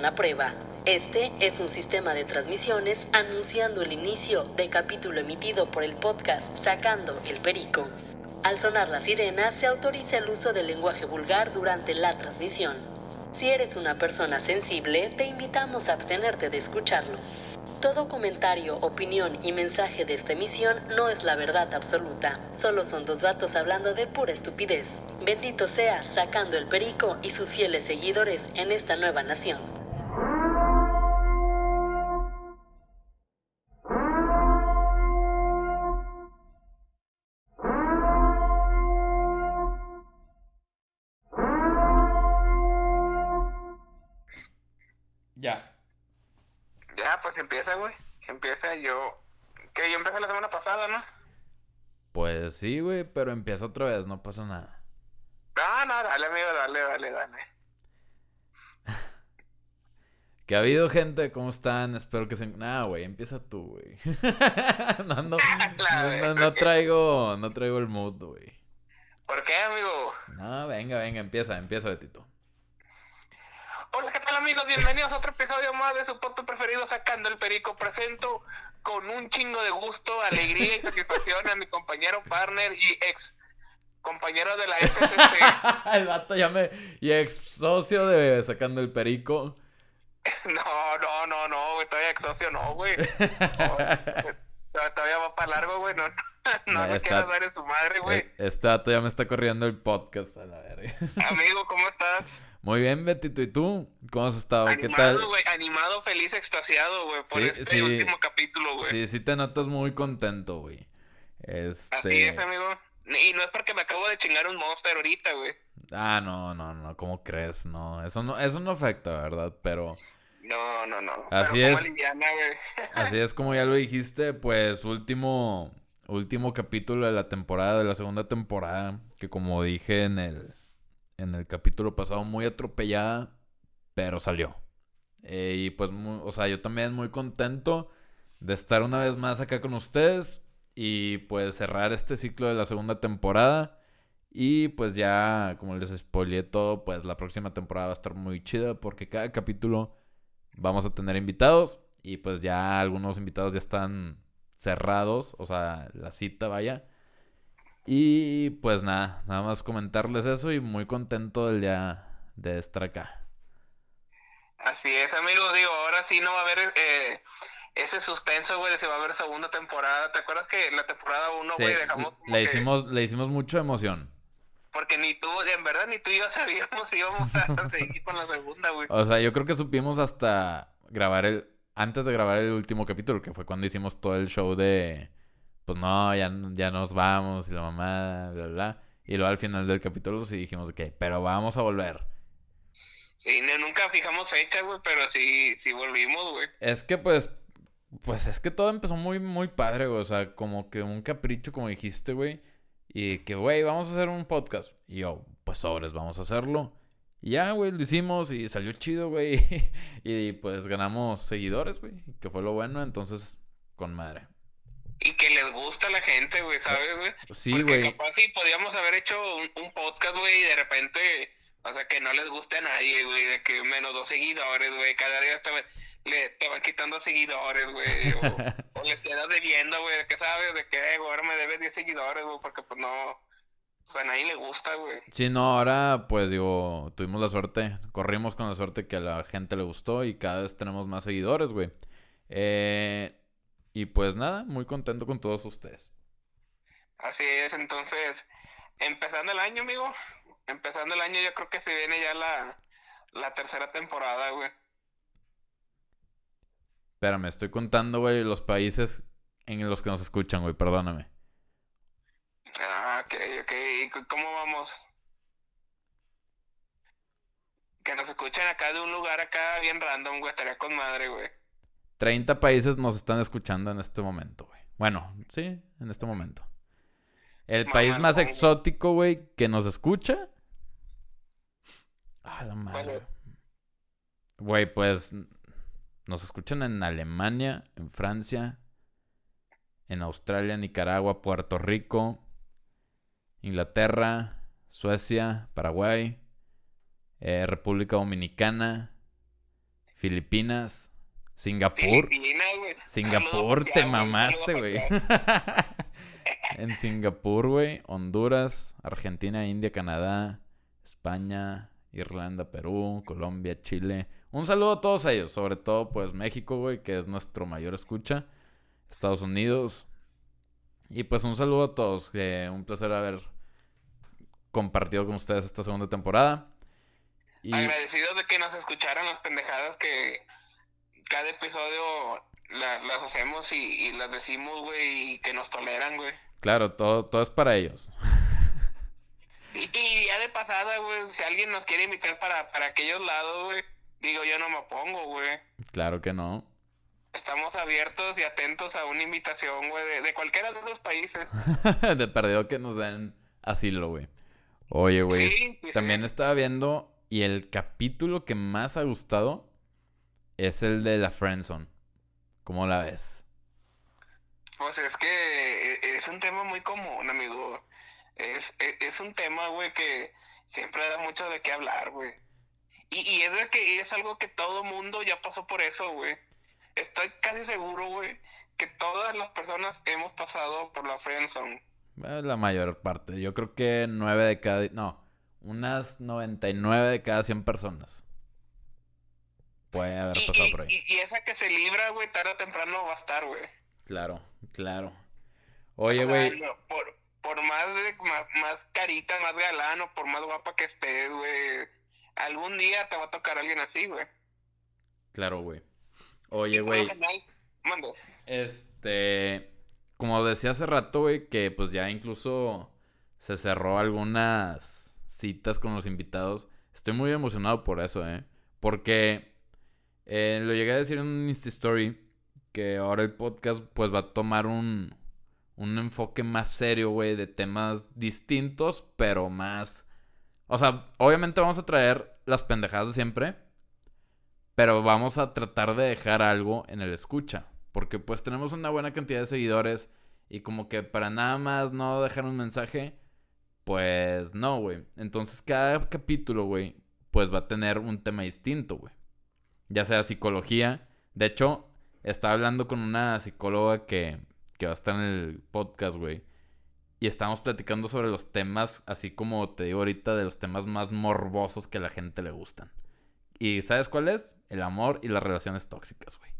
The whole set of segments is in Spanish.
una prueba. Este es un sistema de transmisiones anunciando el inicio de capítulo emitido por el podcast Sacando el Perico. Al sonar la sirena, se autoriza el uso del lenguaje vulgar durante la transmisión. Si eres una persona sensible, te invitamos a abstenerte de escucharlo. Todo comentario, opinión y mensaje de esta emisión no es la verdad absoluta. Solo son dos vatos hablando de pura estupidez. Bendito sea sacando el perico y sus fieles seguidores en esta nueva nación. Yo. Que yo empecé la semana pasada, ¿no? Pues sí, güey, pero empieza otra vez, no pasa nada. No, no, dale, amigo, dale, dale, dale. Que ha habido gente, ¿cómo están? Espero que se... Nah, güey, empieza tú, güey. no, no, no, güey, no, no ¿por qué? traigo, no traigo el mood, güey. ¿Por qué, amigo? No, venga, venga, empieza, empieza, Betito. Hola, ¿qué tal, amigos? Bienvenidos a otro episodio más de su podcast preferido, Sacando el Perico. Presento con un chingo de gusto, alegría y satisfacción a mi compañero, partner y ex compañero de la FCC. el vato ya me... Y ex socio de Sacando el Perico. No, no, no, no, güey, todavía ex socio, no, güey. No, todavía va para largo, güey, no, no, No, me está- quiero dar en su madre, güey. E- Este vato ya me está corriendo el podcast a la verga. Amigo, ¿cómo estás? Muy bien, Betito, ¿y tú? ¿Cómo has estado? ¿Qué tal? Animado, güey, animado, feliz, extasiado, güey, por Sí, este sí. último capítulo, güey. Sí, sí te notas muy contento, güey. Este... Así es, amigo. Y no es porque me acabo de chingar un monster ahorita, güey. Ah, no, no, no, ¿cómo crees? No, eso no, eso no afecta, ¿verdad? Pero No, no, no. Así Pero es. liviana, güey. así es como ya lo dijiste, pues último, último capítulo de la temporada, de la segunda temporada, que como dije en el, en el capítulo pasado, muy atropellada, pero salió. Eh, y pues, mu- o sea, yo también muy contento de estar una vez más acá con ustedes y pues cerrar este ciclo de la segunda temporada. Y pues ya, como les spoileé todo, pues la próxima temporada va a estar muy chida porque cada capítulo vamos a tener invitados y pues ya algunos invitados ya están cerrados, o sea, la cita vaya. Y pues nada, nada más comentarles eso y muy contento del día de estar acá. Así es, amigo. Digo, ahora sí no va a haber eh, ese suspenso, güey, de si va a haber segunda temporada. ¿Te acuerdas que la temporada 1, Sí, güey, dejamos le que- hicimos, le hicimos mucha emoción. Porque ni tú, en verdad, ni tú y yo sabíamos si íbamos a seguir con la segunda, güey. O sea, yo creo que supimos hasta grabar el, antes de grabar el último capítulo, que fue cuando hicimos todo el show de, pues no, ya, ya nos vamos y la mamada, bla, bla, bla. Y luego al final del capítulo sí dijimos, ok, pero vamos a volver. Sí, no- nunca fijamos fecha, güey, pero sí, sí volvimos, güey. Es que pues, pues es que todo empezó muy, muy padre, güey. O sea, como que un capricho, como dijiste, güey. Y que, güey, vamos a hacer un podcast. Y yo, pues sobres, vamos a hacerlo. Y ya, güey, lo hicimos y salió chido, güey. y pues ganamos seguidores, güey. Que fue lo bueno, entonces, con madre. Y que les gusta a la gente, güey, ¿sabes, güey? Sí, Porque güey. capaz sí podíamos haber hecho un, un podcast, güey, y de repente, o sea, que no les guste a nadie, güey, de que menos dos seguidores, güey, cada día te, le, te van quitando seguidores, güey, o, o les quedas debiendo, güey, que sabes, de que güey, ahora me debes 10 seguidores, güey, porque pues no, a nadie le gusta, güey. Sí, no, ahora pues digo, tuvimos la suerte, corrimos con la suerte que a la gente le gustó y cada vez tenemos más seguidores, güey. Eh, y pues nada, muy contento con todos ustedes. Así es, entonces, empezando el año, amigo, empezando el año yo creo que se viene ya la, la tercera temporada, güey. Espérame, estoy contando, güey, los países en los que nos escuchan, güey, perdóname. Ah, ok, ok. ¿Y cómo vamos? Que nos escuchen acá de un lugar acá bien random, güey. Estaría con madre, güey. 30 países nos están escuchando en este momento, güey. Bueno, sí, en este momento. El país más exótico, güey, que nos escucha. Ah, la madre. Güey, pues nos escuchan en Alemania, en Francia, en Australia, Nicaragua, Puerto Rico, Inglaterra, Suecia, Paraguay, eh, República Dominicana, Filipinas, Singapur. Singapur, te mamaste, güey. en Singapur, güey, Honduras, Argentina, India, Canadá, España, Irlanda, Perú, Colombia, Chile. Un saludo a todos ellos, sobre todo pues México, güey, que es nuestro mayor escucha. Estados Unidos. Y pues un saludo a todos, que un placer haber compartido con ustedes esta segunda temporada. Y Agradecidos de que nos escucharan las pendejadas que cada episodio la- las hacemos y, y las decimos, güey, y que nos toleran, güey. claro, todo, todo es para ellos. Y, y ya de pasada, güey, si alguien nos quiere invitar para, para aquellos lados, güey, digo, yo no me opongo, güey. Claro que no. Estamos abiertos y atentos a una invitación, güey, de, de cualquiera de esos países. de perdido que nos den asilo, güey. Oye, güey. Sí, sí, También sí. estaba viendo y el capítulo que más ha gustado es el de la Friendzone. ¿Cómo la ves? Pues es que e- es un tema muy común, amigo. Es, es, es un tema, güey, que siempre da mucho de qué hablar, güey. Y, y es de que es algo que todo mundo ya pasó por eso, güey. Estoy casi seguro, güey, que todas las personas hemos pasado por la friendzone. Eh, La mayor parte. Yo creo que 9 de cada... No, unas 99 de cada 100 personas. Puede haber Y, pasado y- por ahí. y- y esa que se libra, güey, tarde o temprano va a estar, güey. Claro, claro. Oye, güey. no, por, por más, de, más, más carita, más galán o por más guapa que estés, güey, algún día te va a tocar alguien así, güey. Claro, güey. Oye, güey. Este, como decía hace rato, güey, que pues ya incluso se cerró algunas citas con los invitados. Estoy muy emocionado por eso, ¿eh? Porque eh, lo llegué a decir en un Insta Story que ahora el podcast pues va a tomar un, un enfoque más serio, güey, de temas distintos, pero más... O sea, obviamente vamos a traer las pendejadas de siempre, pero vamos a tratar de dejar algo en el escucha. Porque pues tenemos una buena cantidad de seguidores. Y como que para nada más no dejar un mensaje. Pues no, güey. Entonces cada capítulo, güey. Pues va a tener un tema distinto, güey. Ya sea psicología. De hecho, estaba hablando con una psicóloga que, que va a estar en el podcast, güey. Y estábamos platicando sobre los temas, así como te digo ahorita, de los temas más morbosos que a la gente le gustan. ¿Y sabes cuál es? El amor y las relaciones tóxicas, güey.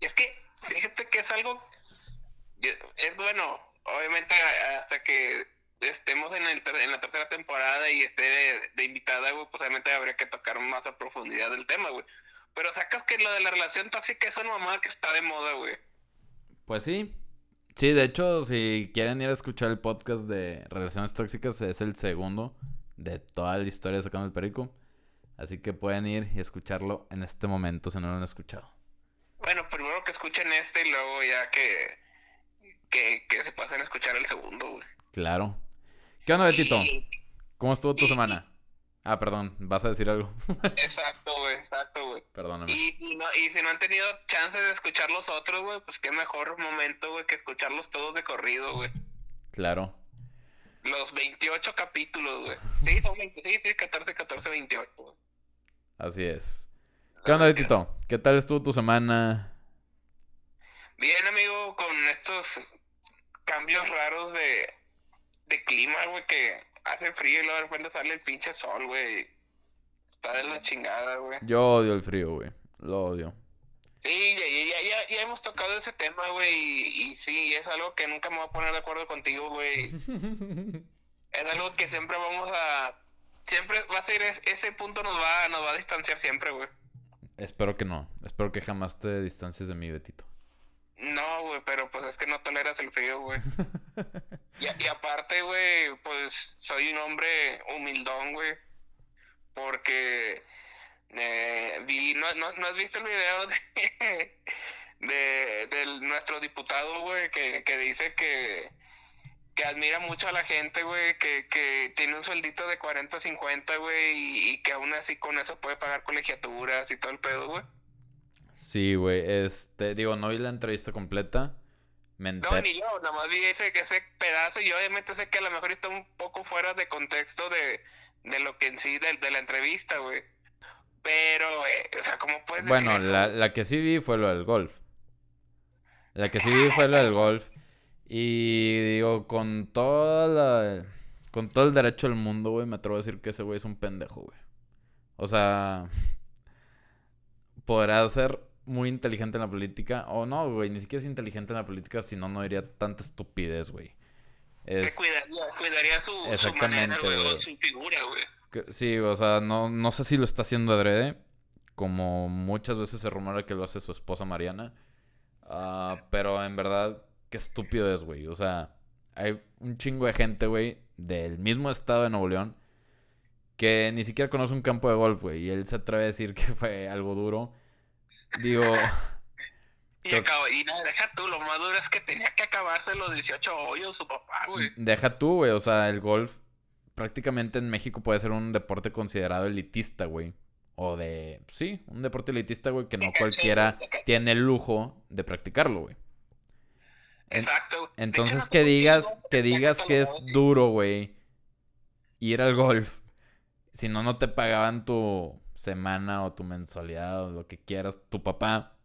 Y es que, fíjate que es algo, es bueno, obviamente hasta que estemos en, el ter- en la tercera temporada y esté de, de invitada, güey, pues obviamente habría que tocar más a profundidad del tema, güey. Pero sacas que lo de la relación tóxica es una mamada que está de moda, güey. Pues sí. Sí, de hecho, si quieren ir a escuchar el podcast de relaciones tóxicas, es el segundo de toda la historia de Sacando el Perico. Así que pueden ir y escucharlo en este momento si no lo han escuchado. Bueno, primero que escuchen este y luego ya que, que, que se pasen a escuchar el segundo, güey. Claro. ¿Qué onda, Betito? Y- ¿Cómo estuvo tu y- semana? Ah, perdón, ¿vas a decir algo? exacto, güey, exacto, güey. Perdóname. Y si, no, y si no han tenido chance de escuchar los otros, güey, pues qué mejor momento, güey, que escucharlos todos de corrido, güey. Claro. Los 28 capítulos, güey. Sí, son 20, sí, sí, 14, 14, 28, güey. Así es. ¿Qué onda, Betito? ¿Qué tal estuvo tu semana? Bien, amigo, con estos cambios raros de, de clima, güey, que hace frío y luego de repente sale el pinche sol, güey. Está de la chingada, güey. Yo odio el frío, güey. Lo odio. Sí, ya, ya, ya, ya, ya hemos tocado ese tema, güey, y, y sí, es algo que nunca me voy a poner de acuerdo contigo, güey. Es algo que siempre vamos a... Siempre va a ser... es- ese punto nos va, nos va a distanciar siempre, güey. Espero que no. Espero que jamás te distancies de mí, Betito. No, güey, pero pues es que no toleras el frío, güey. Y, y aparte, güey, pues soy un hombre humildón, güey. Porque eh, vi, no, no, ¿no has visto el video de, de, nuestro diputado, güey, que, que dice que, que admira mucho a la gente, güey, que, que tiene un sueldito de 40, 50, güey, y, y que aún así con eso puede pagar colegiaturas y todo el pedo, güey? Sí, güey. Este, digo, no vi la entrevista completa. Me No, ni yo, nada más vi ese, ese pedazo y obviamente sé que a lo mejor está un poco fuera de contexto de, de lo que en sí de, de la entrevista, güey. Pero, eh, sea, ¿cómo puedes Bueno, decir eso? la, la que sí vi fue lo del golf. La que sí vi fue lo del golf. Y digo, con toda la... Con todo el derecho del mundo, güey, me atrevo a decir que ese güey es un pendejo, güey. O sea... Podrá ser muy inteligente en la política. O no, güey, ni siquiera es inteligente en la política, si no, no diría tanta estupidez, güey. Que Es... cuidaría, cuidaría su, su manera, Exactamente, güey, o güey. su figura, güey. Que- Sí, o sea, no, no sé si lo está haciendo adrede, como muchas veces se rumora que lo hace su esposa Mariana, Ah, pero en verdad, qué estúpido es, güey. O sea, hay un chingo de gente, güey, del mismo estado de Nuevo León, que ni siquiera conoce un campo de golf, güey, y él se atreve a decir que fue algo duro. Digo, Y, Creo- y nada, deja tú, lo más duro es que tenía que acabarse los 18 hoyos su papá, güey. deja tú, güey, o sea, el golf prácticamente en México puede ser un deporte considerado elitista, güey. O de, sí, un deporte elitista, güey, que no cualquiera tiene el lujo de practicarlo, güey. Exacto. Hecho, Entonces que digas, que digas que es sí. duro, güey, ir al golf, si no, no te pagaban tu semana o tu mensualidad o lo que quieras, tu papá,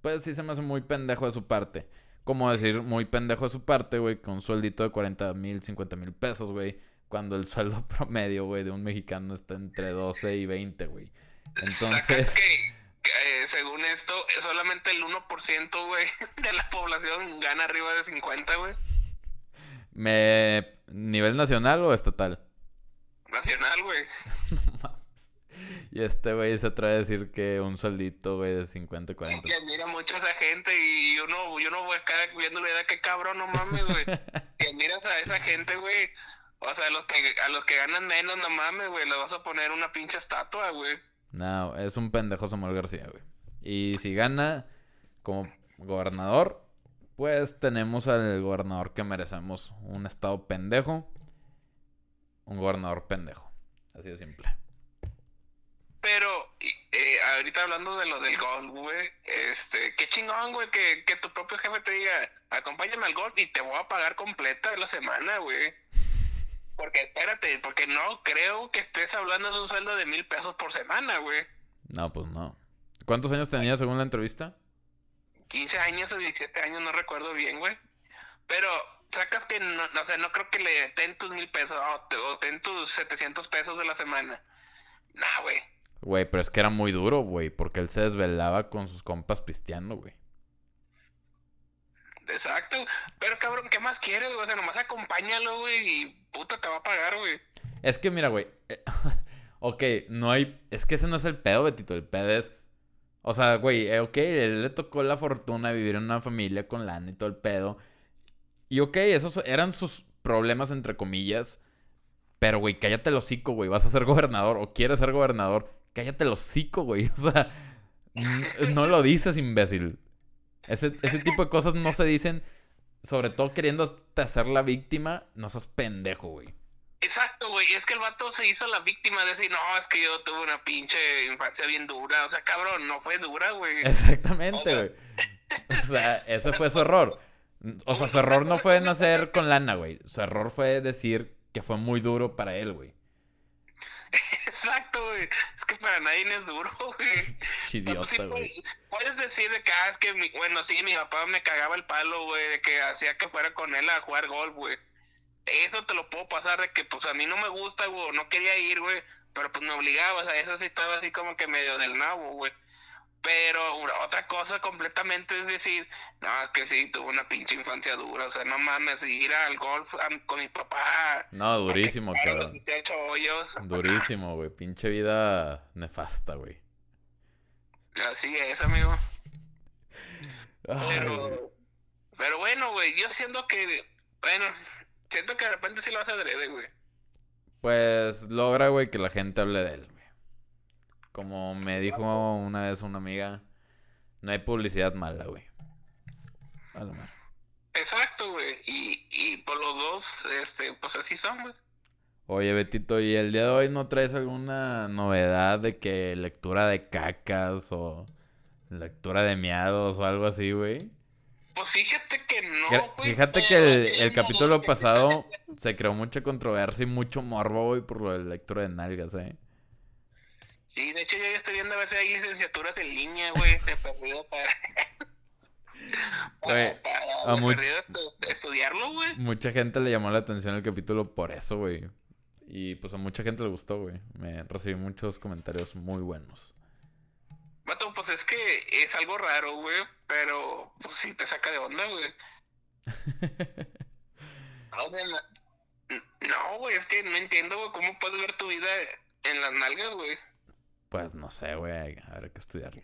pues sí se me hace muy pendejo de su parte. Como decir muy pendejo de su parte, güey, con un sueldito de 40 mil, 50 mil pesos, güey, cuando el sueldo promedio, güey, de un mexicano está entre 12 y 20, güey. Entonces, eh, según esto, solamente el 1%, güey, de la población gana arriba de 50, güey. me... ¿Nivel nacional o estatal? Nacional, güey. No mames. Y este güey se atreve a decir que un sueldito, güey, de 50, 40. Que admira mucho a esa gente y uno, yo no voy acá viéndole de qué cabrón, no mames, güey. Si admiras a esa gente, güey. O sea, a los que, a los que ganan menos, no mames, güey. Le vas a poner una pinche estatua, güey. No, es un pendejo Samuel García, güey. Y si gana como gobernador, pues tenemos al gobernador que merecemos. Un estado pendejo. Un gobernador pendejo. Así de simple. Pero, eh, ahorita hablando de lo del golf, güey, este, qué chingón, güey, que, que tu propio jefe te diga, acompáñame al golf y te voy a pagar completa la semana, güey. Porque, espérate, porque no creo que estés hablando de un sueldo de mil pesos por semana, güey. No, pues no. ¿Cuántos años tenía según la entrevista? 15 años o 17 años, no recuerdo bien, güey. Pero sacas que no, o sea, no creo que le ten tus mil pesos o, te- o ten tus 700 pesos de la semana. Nah, güey. Güey, pero es que era muy duro, güey, porque él se desvelaba con sus compas pisteando, güey. Exacto. Pero cabrón, ¿qué más quieres, güey? O sea, nomás acompáñalo, güey, y puta te va a pagar, güey. Es que mira, güey. eh, ok, no hay. Es que ese no es el pedo, Betito. El pedo es. O sea, güey, eh, ok, él le tocó la fortuna de vivir en una familia con lana y todo el pedo. Y ok, esos eran sus problemas, entre comillas. Pero, güey, cállate el hocico, güey. Vas a ser gobernador o quieres ser gobernador. Cállate el hocico, güey. O sea, no lo dices, imbécil. Ese, ese tipo de cosas no se dicen. Sobre todo queriendo hasta ser la víctima. No sos pendejo, güey. Exacto, güey. Es que el vato se hizo la víctima de decir, no, es que yo tuve una pinche infancia bien dura. O sea, cabrón, no fue dura, güey. Exactamente, güey. O sea, ese fue su error. O sea, su error no fue nacer con lana, güey. Su error fue decir que fue muy duro para él, güey. Exacto, güey. Es que para nadie es duro, güey. Sí Idiota, güey. puedes, puedes decir de que, ah, es que, mi- bueno, sí, mi papá me cagaba el palo, güey, de que hacía que fuera con él a jugar golf, güey. Eso te lo puedo pasar de que, pues, a mí no me gusta, güey, no quería ir, güey, pero pues me obligaba, o sea, eso sí estaba así como que medio del nabo, güey. Pero una- otra cosa completamente es decir, no, que sí, tuve una pinche infancia dura, o sea, no mames, ir al golf a- con mi papá. No, durísimo, cabrón. los 18 hoyos. Durísimo, güey. Pinche vida nefasta, güey. Así es, amigo. Ay. Pero, pero bueno, güey, yo siento que, bueno, siento que de repente sí lo hace adrede, güey. Pues logra, güey, que la gente hable de él, güey. Como me dijo una vez una amiga, no hay publicidad mala, güey. A lo mejor. Exacto, güey. Y, y por los dos, este, pues así son, güey. Oye, Betito, ¿y el día de hoy no traes alguna novedad de que lectura de cacas o lectura de miados o algo así, güey? Pues fíjate que no, güey. Fíjate que el, el capítulo pasado se creó mucha controversia y mucho morbo, güey, por lo de lectura de nalgas, ¿eh? Sí, de hecho yo ya estoy viendo a ver si hay licenciaturas en línea, güey, de perdido para... Güey, para, para perdido estu- estudiarlo, güey. Mucha gente le llamó la atención el capítulo por eso, güey. Y pues a mucha gente le gustó, güey. Me recibí muchos comentarios muy buenos. Vato, pues es que es algo raro, güey, pero pues sí te saca de onda, güey. O sea, no, no, güey, es que no entiendo, güey, cómo puedes ver tu vida en las nalgas, güey. Pues no sé, güey. Habrá que estudiarlo.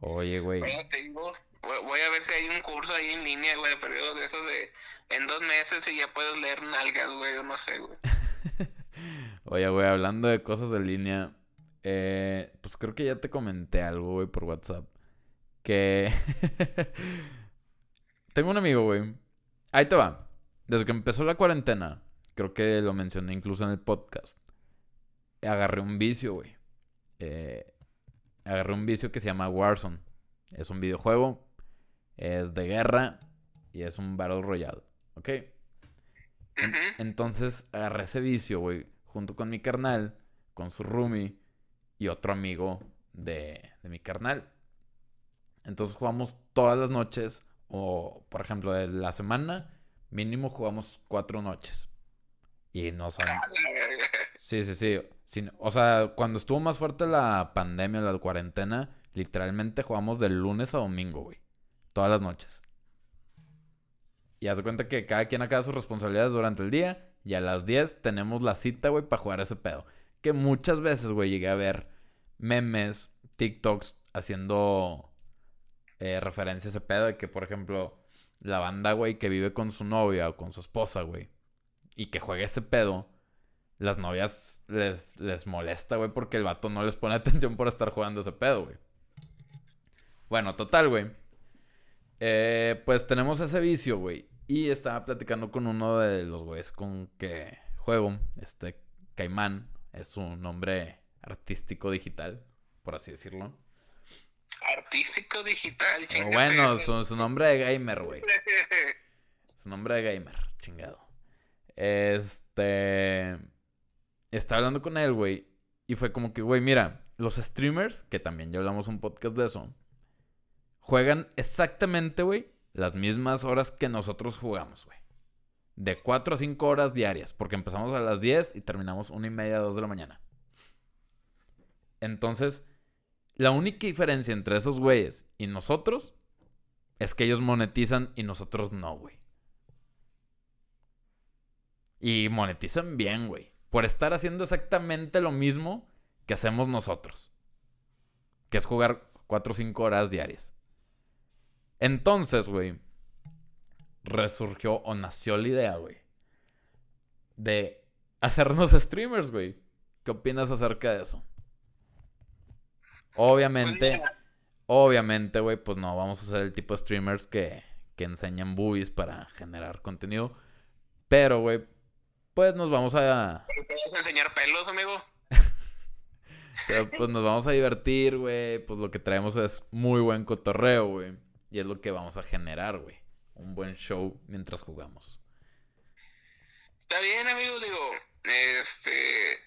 Oye, güey. Bueno, voy a ver si hay un curso ahí en línea, güey, periodo de esos de en dos meses y ya puedes leer nalgas, güey, o no sé, güey. Oye, güey, hablando de cosas de línea. eh, pues creo que ya te comenté algo, güey, por WhatsApp. Que. Tengo un amigo, güey. Ahí te va. Desde que empezó la cuarentena, creo que lo mencioné incluso en el podcast. Agarré un vicio, güey. Eh, agarré un vicio que se llama Warzone. Es un videojuego. Es de guerra. Y es un Battle Royale. ¿Ok? Entonces agarré ese vicio, güey, junto con mi carnal, con su roomie y otro amigo de, de mi carnal. Entonces jugamos todas las noches, o por ejemplo, de la semana, mínimo jugamos cuatro noches. Y no son. Sí, sí, sí. Sin- o sea, cuando estuvo más fuerte la pandemia, la cuarentena, literalmente jugamos de lunes a domingo, güey. Todas las noches. Y haz de cuenta que cada quien acaba sus responsabilidades durante el día. Y a las 10 tenemos la cita, güey, para jugar ese pedo. Que muchas veces, güey, llegué a ver memes, TikToks haciendo eh, referencia a ese pedo. De que, por ejemplo, la banda, güey, que vive con su novia o con su esposa, güey. Y que juegue ese pedo las novias les, les molesta, güey, porque el vato no les pone atención por estar jugando ese pedo, güey. Bueno, total, güey. Eh, pues tenemos ese vicio, güey. Y estaba platicando con uno de los güeyes con que juego, este Caimán, es su nombre artístico digital, por así decirlo. Artístico digital, O chingate bueno, su, su nombre de gamer, güey. Su nombre de gamer, chingado. Este. Estaba hablando con él, güey. Y fue como que, güey, mira, los streamers, que también ya hablamos un podcast de eso, juegan exactamente, güey, las mismas horas que nosotros jugamos, güey. De 4 a 5 horas diarias. Porque empezamos a las 10 y terminamos una y media, 2 de la mañana. Entonces, la única diferencia entre esos güeyes y nosotros es que ellos monetizan y nosotros no, güey. Y monetizan bien, güey. Por estar haciendo exactamente lo mismo que hacemos nosotros. Que es jugar 4 o 5 horas diarias. Entonces, güey, resurgió o nació la idea, güey, de hacernos streamers, güey. ¿Qué opinas acerca de eso? Obviamente, Pues obviamente, güey, pues no vamos a ser el tipo de streamers que, que enseñan boobies para generar contenido. Pero, güey, pues nos vamos a... ¿te vas a enseñar pelos, amigo? Pero pues nos vamos a divertir, güey. Pues lo que traemos es muy buen cotorreo, güey. Y es lo que vamos a generar, güey. Un buen show mientras jugamos. Está bien, amigo, digo, este,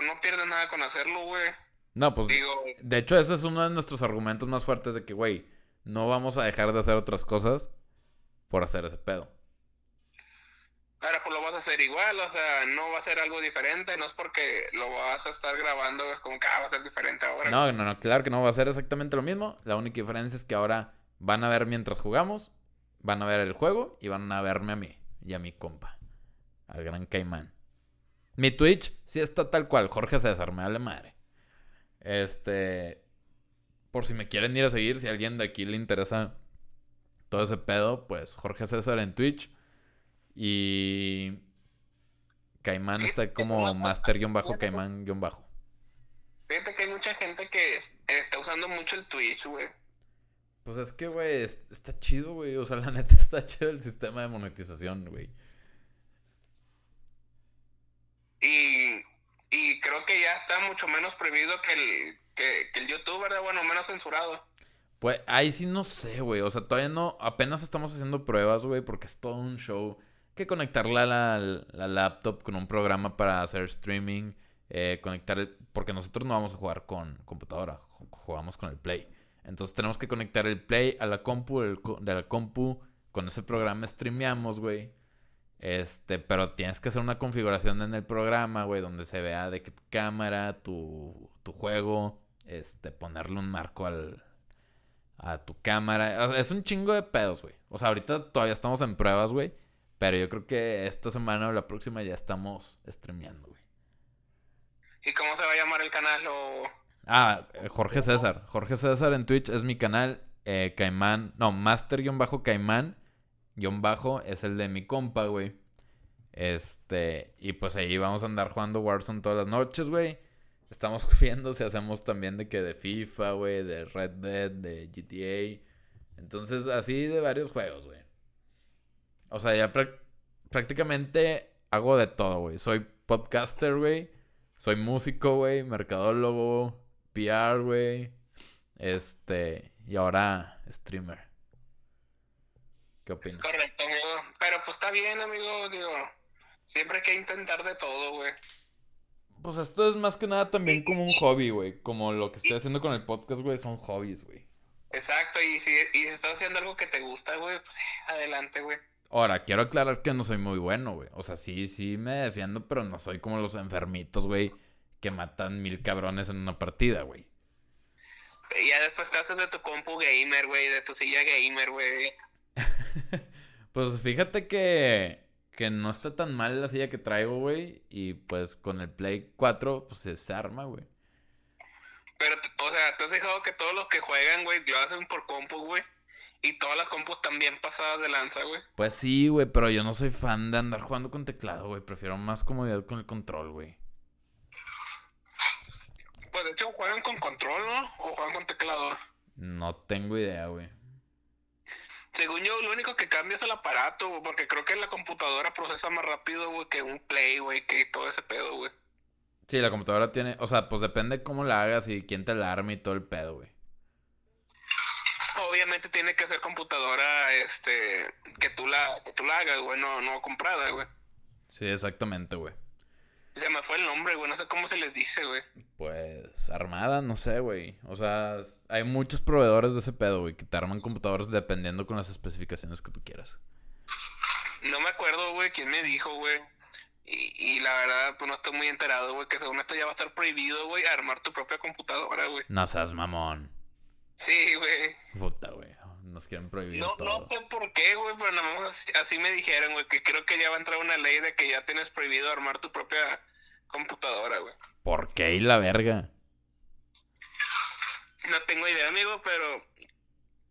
no pierdes nada con hacerlo, güey. No, pues Digo, de hecho eso es uno de nuestros argumentos más fuertes de que, güey, no vamos a dejar de hacer otras cosas por hacer ese pedo. Ahora pues lo vas a hacer igual, o sea, no va a ser algo diferente, no es porque lo vas a estar grabando, es como que ah, va a ser diferente ahora. No, no, no, claro que no va a ser exactamente lo mismo. La única diferencia es que ahora van a ver mientras jugamos, van a ver el juego y van a verme a mí y a mi compa, al gran Caimán. Mi Twitch sí está tal cual, Jorge César, me vale madre. Este, por si me quieren ir a seguir, si a alguien de aquí le interesa todo ese pedo, pues Jorge César en Twitch y Caimán está como master-caimán-bajo. Fíjate que hay mucha gente que es- está usando mucho el Twitch, güey. Pues es que, güey, es- está chido, güey. O sea, la neta está chido el sistema de monetización, güey. Y, y creo que ya está mucho menos prohibido que el, que, que el YouTube, ¿verdad? Bueno, menos censurado. Pues ahí sí no sé, güey. O sea, todavía no. Apenas estamos haciendo pruebas, güey, porque es todo un show. Que conectarla a la, la laptop con un programa para hacer streaming. eh, conectar porque nosotros no vamos a jugar con computadora, jugamos con el Play. Entonces tenemos que conectar el Play a la compu, de la compu, con ese programa streameamos, güey. Este, pero tienes que hacer una configuración en el programa, güey, donde se vea de qué cámara, tu, tu juego, este, ponerle un marco al, a tu cámara. Es un chingo de pedos, güey. O sea, ahorita todavía estamos en pruebas, güey. Pero yo creo que esta semana o la próxima ya estamos streameando, güey. ¿Y cómo se va a llamar el canal o...? Ah, eh, Jorge César. Jorge César en Twitch es mi canal. Eh, Caimán, no, Master-Caimán guion bajo es el de mi compa, güey. Este, y pues ahí vamos a andar jugando Warzone todas las noches, güey. Estamos viendo si hacemos también de que de FIFA, güey, de Red Dead, de GTA. Entonces, así de varios juegos, güey. O sea, ya prácticamente hago de todo, güey. Soy podcaster, güey. Soy músico, güey. Mercadólogo. PR, güey. Este. Y ahora streamer. ¿Qué opinas? Correcto, amigo. Pero pues está bien, amigo. Digo, siempre hay que intentar de todo, güey. Pues esto es más que nada también como un hobby, güey. Como lo que estoy haciendo con el podcast, güey, son hobbies, güey. Exacto, y si, y si estás haciendo algo que te gusta, güey, pues adelante, güey. Ahora, quiero aclarar que no soy muy bueno, güey. O sea, sí, sí me defiendo, pero no soy como los enfermitos, güey, que matan mil cabrones en una partida, güey. Y ya después te haces de tu compu gamer, güey, de tu silla gamer, güey. pues fíjate que, que no está tan mal la silla que traigo, güey. Y pues con el Play 4, pues se arma, güey. Pero, o sea, ¿te has fijado que todos los que juegan, güey, lo hacen por compu, güey? Y todas las compus también pasadas de lanza, güey. Pues sí, güey, pero yo no soy fan de andar jugando con teclado, güey. Prefiero más comodidad con el control, güey. Pues de hecho juegan con control, ¿no? O juegan con teclado. No tengo idea, güey. Según yo, lo único que cambia es el aparato, porque creo que la computadora procesa más rápido, güey, que un Play, güey, que todo ese pedo, güey. Sí, la computadora tiene, o sea, pues depende cómo la hagas y quién te la arme y todo el pedo, güey. Obviamente tiene que ser computadora, este, que tú la, que tú la hagas, güey, no, no comprada, güey. Sí, exactamente, güey. Se me fue el nombre, güey. No sé cómo se les dice, güey. Pues Armada, no sé, güey. O sea, hay muchos proveedores de ese pedo, güey, que te arman computadores dependiendo con las especificaciones que tú quieras. No me acuerdo, güey, quién me dijo, güey. Y, y, la verdad, pues no estoy muy enterado, güey, que según esto ya va a estar prohibido, güey, armar tu propia computadora, güey. No seas mamón. Sí, güey. Puta, güey. Nos quieren prohibir no, todo. No sé por qué, güey, pero nada más así, me dijeron, güey, que creo que ya va a entrar una ley de que ya tienes prohibido armar tu propia computadora, güey. ¿Por qué y la verga? No tengo idea, amigo, pero...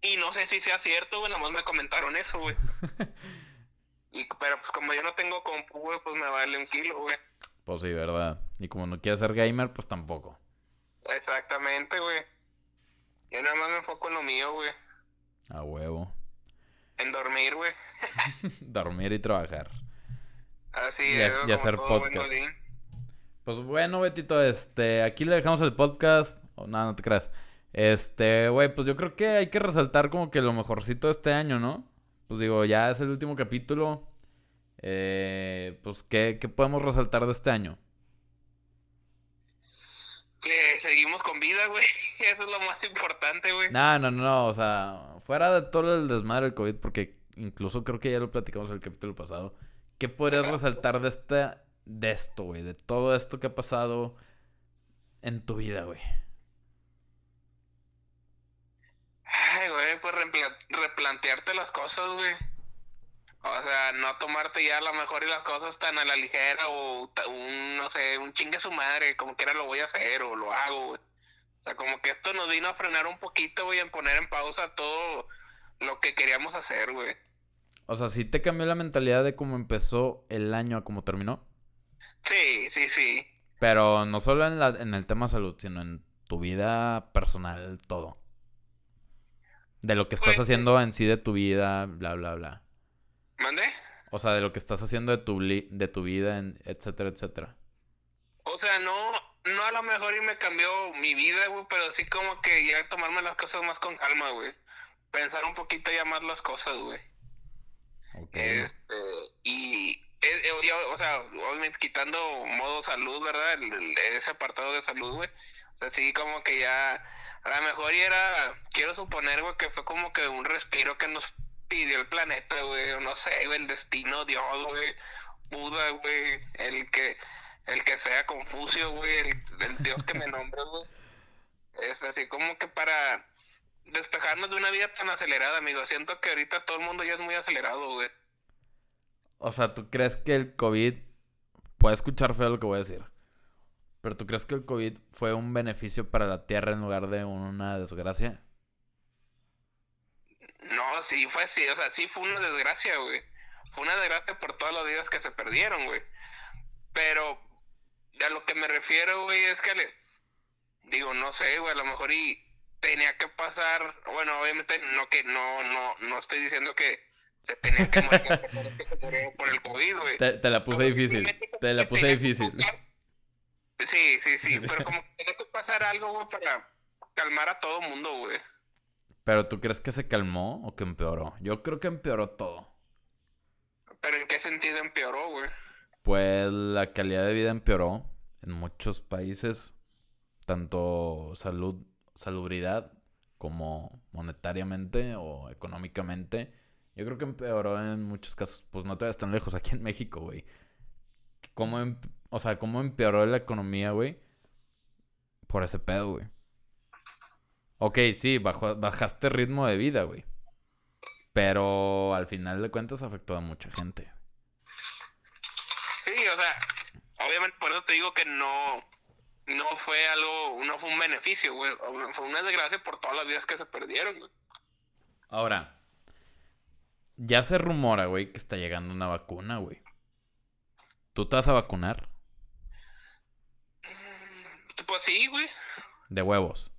Y no sé si sea cierto, güey, nada más me comentaron eso, güey. y, pero pues como yo no tengo compu, güey, pues me vale un kilo, güey. Pues sí, verdad. Y como no quieres ser gamer, pues tampoco. Exactamente, güey. Yo nada más me enfoco en lo mío, güey. A huevo. En dormir, güey. dormir y trabajar. Así y, es. Y hacer podcast. pues bueno, Betito, este, aquí le dejamos el podcast. Oh, no, no te creas. Este, güey, pues yo creo que hay que resaltar como que lo mejorcito de este año, ¿no? Pues digo, ya es el último capítulo. Eh, pues, ¿qué, ¿qué podemos resaltar de este año? Que seguimos con vida, güey. Eso es lo más importante, güey. No, no, no, o sea, fuera de todo el desmadre del COVID, porque incluso creo que ya lo platicamos en el capítulo pasado. ¿Qué podrías resaltar de este, de esto, güey? De todo esto que ha pasado en tu vida, güey. Ay, güey, pues replantearte las cosas, güey. O sea, no tomarte ya a lo mejor y las cosas tan a la ligera o un, no sé, un chingue su madre, como quiera lo voy a hacer o lo hago, güey. O sea, como que esto nos vino a frenar un poquito, güey, en poner en pausa todo lo que queríamos hacer, güey. O sea, ¿sí te cambió la mentalidad de cómo empezó el año a cómo terminó? Sí, sí, sí. Pero no solo en, la, en el tema salud, sino en tu vida personal, todo. De lo que estás pues, haciendo en sí de tu vida, bla, bla, bla. ¿Mande? O sea, de lo que estás haciendo de tu, de tu vida, etcétera, etcétera. O sea, no, no a lo mejor y me cambió mi vida, güey, pero sí como que ya tomarme las cosas más con calma, güey. Pensar un poquito ya más las cosas, güey. Ok. Este, y, eh, eh, yo, o sea, obviamente quitando modo salud, ¿verdad? El- el- ese apartado de salud, güey. O sea, sí, como que ya, a lo mejor y era, quiero suponer, güey, que fue como que un respiro que nos pidió el planeta, güey, no sé, güey, el destino, Dios, güey, Buda, güey, el que, el que sea Confucio, güey, el, el Dios que me nombre, güey. Es así como que para despejarnos de una vida tan acelerada, amigo. Siento que ahorita todo el mundo ya es muy acelerado, güey. O sea, ¿tú crees que el COVID... Puede escuchar feo lo que voy a decir. Pero ¿tú crees que el COVID fue un beneficio para la Tierra en lugar de una desgracia? No, sí fue así, o sea, sí fue una desgracia, güey. Fue una desgracia por todas las vidas que se perdieron, güey. Pero a lo que me refiero, güey, es que le digo, no sé, güey, a lo mejor y tenía que pasar, bueno, obviamente no que no no no estoy diciendo que se tenía que morir por el COVID, güey. Te, te la puse difícil. Te la puse difícil. pasar- Sí, sí, sí, pero como que tenía que pasar algo, güey, para calmar a todo mundo, güey. Pero ¿tú crees que se calmó o que empeoró? Yo creo que empeoró todo. Pero ¿en qué sentido empeoró, güey? Pues la calidad de vida empeoró en muchos países, tanto salud, salubridad como monetariamente o económicamente. Yo creo que empeoró en muchos casos, pues no te vayas tan lejos, aquí en México, güey. ¿Cómo, em- o sea, cómo empeoró la economía, güey? Por ese pedo, güey. Ok, sí, bajó, bajaste ritmo de vida, güey. Pero al final de cuentas afectó a mucha gente. Sí, o sea, obviamente por eso te digo que no, no fue algo, no fue un beneficio, güey. Fue una desgracia por todas las vidas que se perdieron, güey. Ahora, ya se rumora, güey, que está llegando una vacuna, güey. ¿Tú te vas a vacunar? Pues sí, güey. De huevos.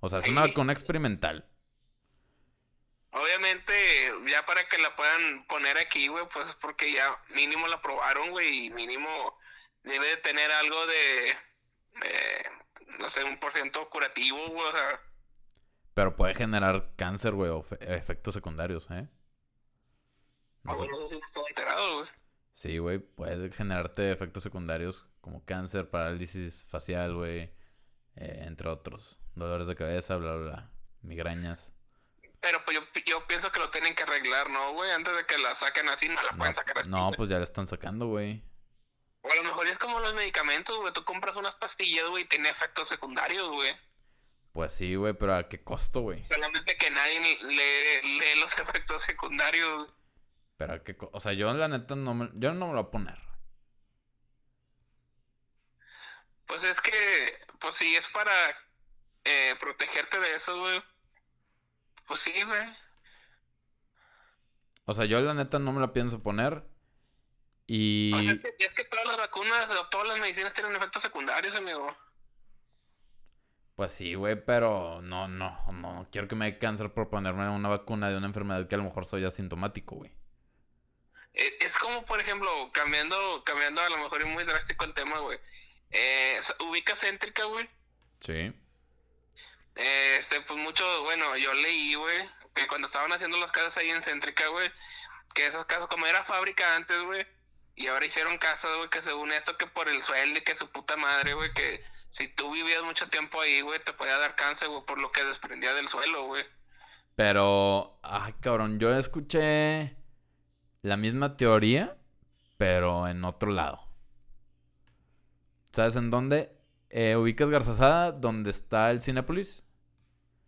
O sea, es una vacuna experimental. Obviamente, ya para que la puedan poner aquí, güey, pues es porque ya mínimo la probaron, güey, y mínimo debe de tener algo de, eh, no sé, un por ciento curativo, güey, o sea, Pero puede generar cáncer, güey, o fe- efectos secundarios, ¿eh? No sé. no sé enterado, güey. Sí, güey, puede generarte efectos secundarios como cáncer, parálisis facial, güey, eh, entre otros. Dolores de cabeza, bla, bla, bla. Migrañas. Pero pues yo, yo pienso que lo tienen que arreglar, ¿no, güey? Antes de que la saquen así, no la No, pueden sacar así. no, güey. pues ya la están sacando, güey. O a lo mejor es como los medicamentos, güey. Tú compras unas pastillas, güey, y tiene efectos secundarios, güey. Pues sí, güey, pero ¿a qué costo, güey? Solamente que nadie lee, lee los efectos secundarios. güey. Pero ¿a qué co- O sea, yo la neta no me... Yo no me lo voy a poner. Pues es que, pues sí, es para eh, protegerte de eso, güey. Pues sí, güey. O sea, yo la neta no me la pienso poner. Y... Es, que, es que todas las vacunas o todas las medicinas tienen efectos secundarios, amigo. Pues sí, güey, pero no, no, no, quiero que me dé cáncer por ponerme una vacuna de una enfermedad que a lo mejor soy asintomático, güey. Eh, Es como, por ejemplo, cambiando, cambiando a lo mejor es muy drástico el tema, güey. Eh, ubica céntrica, güey. Sí. Este, pues mucho, bueno, yo leí, güey, que cuando estaban haciendo las casas ahí en Céntrica, güey, que esas casas, como era fábrica antes, güey, y ahora hicieron casas, güey, que según esto, que por el sueldo y que su puta madre, güey, que si tú vivías mucho tiempo ahí, güey, te podía dar cáncer, güey, por lo que desprendía del suelo, güey. Pero, ay, cabrón, yo escuché la misma teoría, pero en otro lado. ¿Sabes en dónde? Eh, ¿Ubicas Garzazada, donde está el Cinépolis?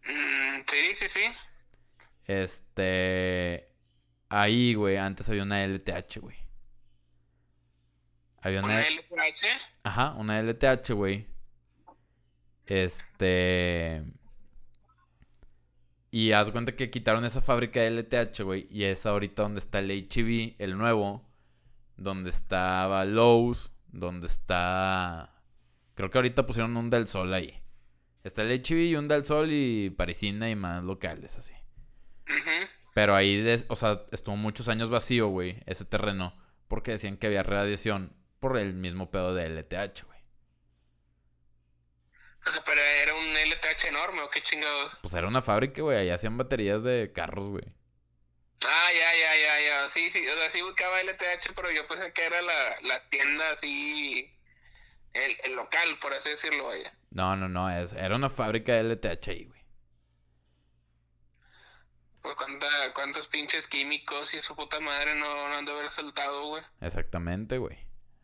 Mm, sí, sí, sí. Este. Ahí, güey, antes había una LTH, güey. Había una. Una LPH. Ajá, una LTH, güey. Este. Y haz cuenta que quitaron esa fábrica de LTH, güey. Y es ahorita donde está el HB, el nuevo. Donde estaba Lowe's. Donde está. Creo que ahorita pusieron un Del Sol ahí. Está el HB y un Del Sol y Parisina y más locales, así. Pero ahí, o sea, estuvo muchos años vacío, güey, ese terreno. Porque decían que había radiación por el mismo pedo de LTH, güey. O sea, pero era un LTH enorme, ¿o qué chingados? Pues era una fábrica, güey. Ahí hacían baterías de carros, güey. Ah, ya, ya, ya, ya. Sí, sí, o sea, sí buscaba LTH, pero yo pensé que era la, la tienda así, el, el local, por así decirlo, vaya. No, no, no, es, era una fábrica de LTH ahí, güey. Pues cuánta, cuántos pinches químicos y su puta madre no, no han de haber soltado, güey. Exactamente, güey.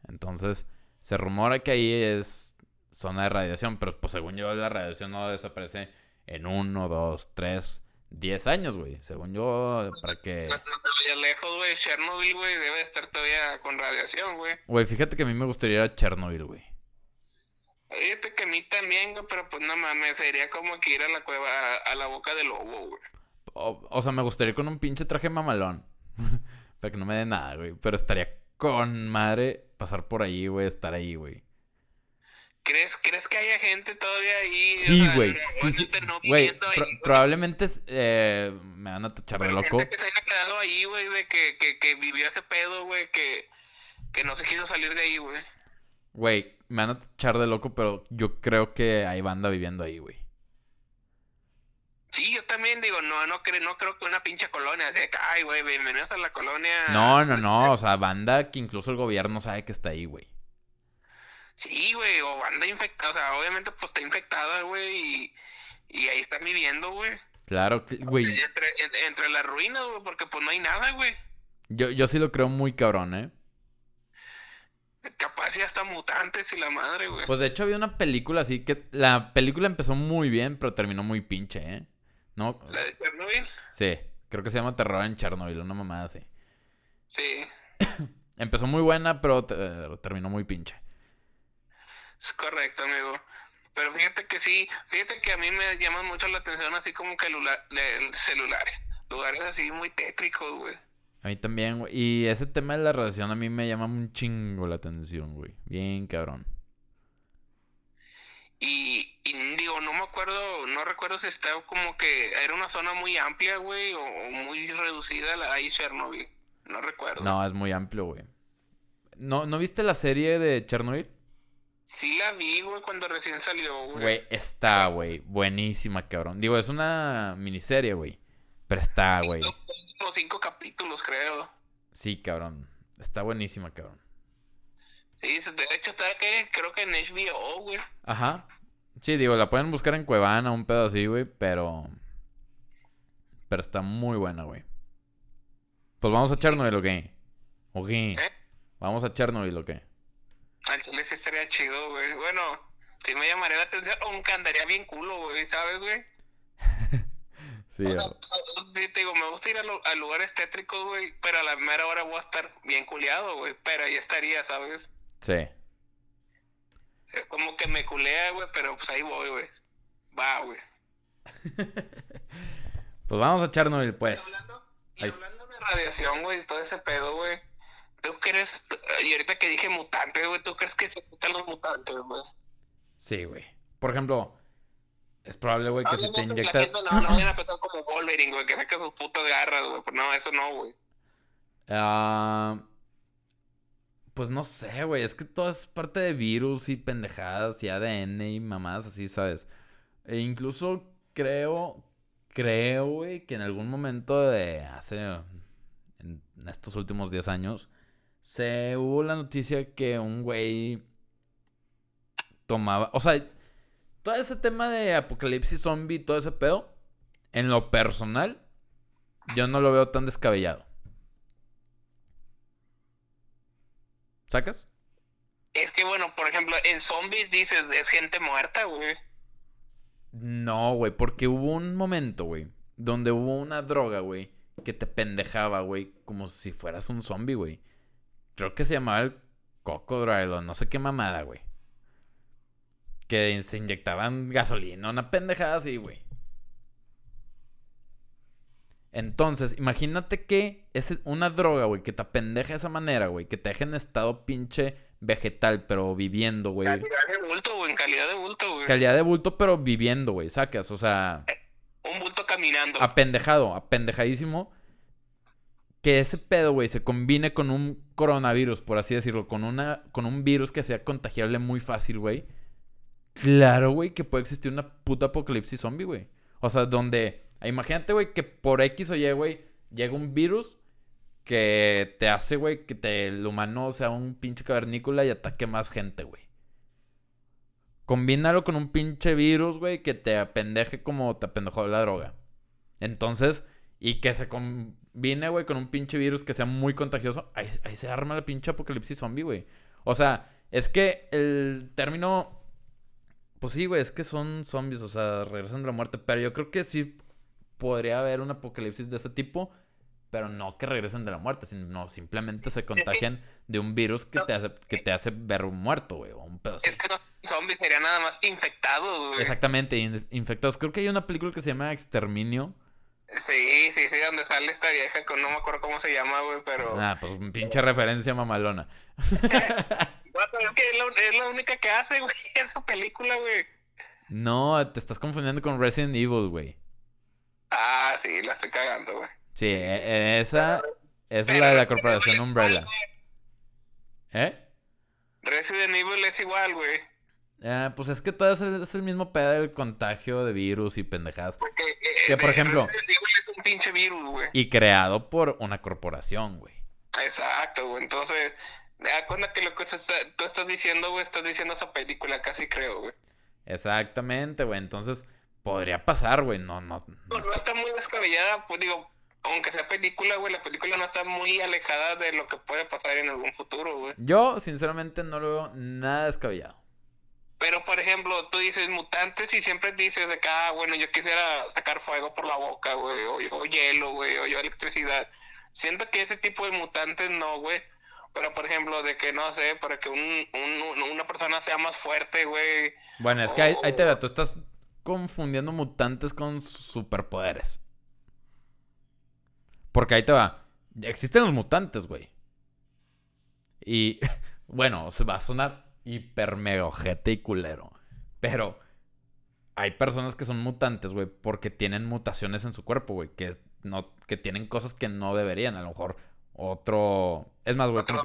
Entonces, se rumora que ahí es zona de radiación, pero pues según yo la radiación no desaparece en uno, dos, tres, diez años, güey. Según yo, para que... No, no te vayas lejos, güey. Chernobyl, güey, debe estar todavía con radiación, güey. Güey, fíjate que a mí me gustaría ir a Chernobyl, güey. Fíjate que a mí también, güey, pero pues no mames, sería como que ir a la cueva, a, a la boca del lobo, güey. O, o sea, me gustaría ir con un pinche traje mamalón. para que no me dé nada, güey. Pero estaría con madre pasar por ahí, güey, estar ahí, güey. ¿Crees, ¿Crees que haya gente todavía ahí? Sí, güey. Sí, sí. no Güey, pro- güey, probablemente eh, me van a tachar de loco. gente que se haya quedado ahí, güey, de que, que, que vivió ese pedo, güey, que, que no se quiso salir de ahí, güey. Güey, me van a tachar de loco, pero yo creo que hay banda viviendo ahí, güey. Sí, yo también digo, no, no, creo, no creo que una pinche colonia, así de que, ay, güey, bienvenidos a la colonia. No, no, no. O sea, banda que incluso el gobierno sabe que está ahí, güey. Sí, güey, o anda infectada, o sea, obviamente pues está infectada, güey, y, y ahí están viviendo, güey. Claro, güey. Entre, en- entre las ruinas, güey, porque pues no hay nada, güey. Yo, yo sí lo creo muy cabrón, ¿eh? Capaz ya hasta mutantes y la madre, güey. Pues de hecho había una película así que... La película empezó muy bien, pero terminó muy pinche, ¿eh? ¿No? La de Chernobyl, Sí. Creo que se llama Terror en Chernobyl, una mamada así. sí, Empezó muy buena, pero te- terminó muy pinche. es correcto, amigo. Pero fíjate que sí, fíjate que a mí me llama mucho la atención así como que de celulares, lugares así muy tétricos, güey. A mí también, güey. Y ese tema de la relación a mí me llama un chingo la atención, güey. Bien cabrón. Y, y digo, no me acuerdo, no recuerdo si estaba como que era una zona muy amplia, güey, o, o muy reducida la, ahí Chernobyl. No recuerdo. No, es muy amplio, güey. ¿No, ¿No viste la serie de Chernobyl? Sí la vi, güey, cuando recién salió, güey. Güey, está, güey. Buenísima, cabrón. Digo, es una miniserie, güey. Pero está, güey. Como cinco capítulos, creo. Sí, cabrón. Está buenísima, cabrón. Sí, de hecho está que creo que en HBO, güey. Ajá. Sí, digo, la pueden buscar en Cuevana, un pedo así, güey, pero... Pero está muy buena, güey. Pues vamos a Chernobyl, ¿o qué? ¿O qué? ¿Eh? Vamos a Chernobyl, ¿o qué? Al chile sí estaría chido, güey. Bueno, sí me llamaría la atención, aunque andaría bien culo, güey, ¿sabes, güey? Sí, te digo, me gusta ir a, lu- a lugares tétricos, güey, pero a la mera hora voy a estar bien culeado, güey. Pero ahí estaría, ¿sabes? sí. Es como que me culea, güey, pero pues ahí voy, güey. Va, güey. Pues vamos a Chernobyl, pues. Y hablando, y Ay. hablando de radiación, güey, y todo ese pedo, güey. ¿Tú crees, y ahorita que dije mutantes, güey, ¿tú crees que sí están los mutantes, güey? Sí, güey. Por ejemplo, es probable, güey, que si te inyectas... no, no vayan a pensar como Wolverine, güey, que saca sus putas garras, güey. Pues no, eso no, güey. Ah, pues no sé, güey. Es que todo es parte de virus y pendejadas y ADN y mamadas así, ¿sabes? E incluso creo, creo, güey, que en algún momento de hace, en estos últimos 10 años, se hubo la noticia que un güey tomaba, o sea, todo ese tema de apocalipsis zombie y todo ese pedo, en lo personal, yo no lo veo tan descabellado. ¿Sacas? Es que, bueno, por ejemplo, en zombies dices, es gente muerta, güey. No, güey, porque hubo un momento, güey, donde hubo una droga, güey, que te pendejaba, güey, como si fueras un zombie, güey. Creo que se llamaba el Cocodrile o no sé qué mamada, güey. Que se inyectaban gasolina, una pendejada así, güey. Entonces, imagínate que es una droga, güey, que te apendeja de esa manera, güey, que te deja en estado pinche vegetal, pero viviendo, güey. Calidad de bulto, güey, en calidad de bulto, güey. Calidad de bulto, pero viviendo, güey, sacas, o sea... Un bulto caminando. apendejado, apendejadísimo. Que ese pedo, güey, se combine con un coronavirus, por así decirlo, con, una, con un virus que sea contagiable muy fácil, güey. Claro, güey, que puede existir una puta apocalipsis zombie, güey. O sea, donde, imagínate, güey, que por X o Y, güey, llega un virus que te hace, güey, que te, el humano sea un pinche cavernícola y ataque más gente, güey. Combínalo con un pinche virus, güey, que te apendeje como te apendejó la droga. Entonces, y que se combine, güey, con un pinche virus que sea muy contagioso. Ahí, ahí se arma la pinche apocalipsis zombie, güey. O sea, es que el término. Pues sí, güey, es que son zombies, o sea, regresan de la muerte. Pero yo creo que sí podría haber un apocalipsis de ese tipo. Pero no que regresen de la muerte, sino simplemente se contagian de un virus que te hace, que te hace ver un muerto, güey, o un pedazo. Es que no zombies, serían nada más infectados, güey. Exactamente, in- infectados. Creo que hay una película que se llama Exterminio. Sí, sí, sí, donde sale esta vieja con no me acuerdo cómo se llama, güey, pero. Ah, pues pinche referencia mamalona. Es que es la, es la única que hace, güey, esa película, güey. No, te estás confundiendo con Resident Evil, güey. Ah, sí, la estoy cagando, güey. Sí, e- e- esa, esa es la de la corporación Evil Umbrella. igual. ¿Eh? Resident Evil es igual, güey. Ah, pues es que todo es el, es el mismo pedo del contagio de virus y pendejadas. Porque, eh, Que, por eh, ejemplo- Resident Evil es un pinche virus, güey. Y creado por una corporación, güey. Exacto, güey. Entonces, da cuenta que lo que está- tú estás diciendo, güey, estás diciendo esa película, casi creo, güey. Exactamente, güey. Entonces, podría pasar, güey. No, no. no No, no está muy descabellada, pues digo, aunque sea película, güey, la película no está muy alejada de lo que puede pasar en algún futuro, güey. Yo, sinceramente, no lo veo nada descabellado. Pero, por ejemplo, tú dices mutantes y siempre dices de que, ah, bueno, yo quisiera sacar fuego por la boca, güey, o, o hielo, güey, o yo electricidad. Siento que ese tipo de mutantes no, güey. Pero, por ejemplo, de que, no sé, para que un, un- un- una persona sea más fuerte, güey. Bueno, es que ahí, ahí te veo. Tú estás confundiendo mutantes con superpoderes. Porque ahí te va. Existen los mutantes, güey. Y, bueno, se va a sonar hiper mega ojete y culero. Pero hay personas que son mutantes, güey, porque tienen mutaciones en su cuerpo, güey. Que, no, que tienen cosas que no deberían. A lo mejor otro... Es más, güey, con,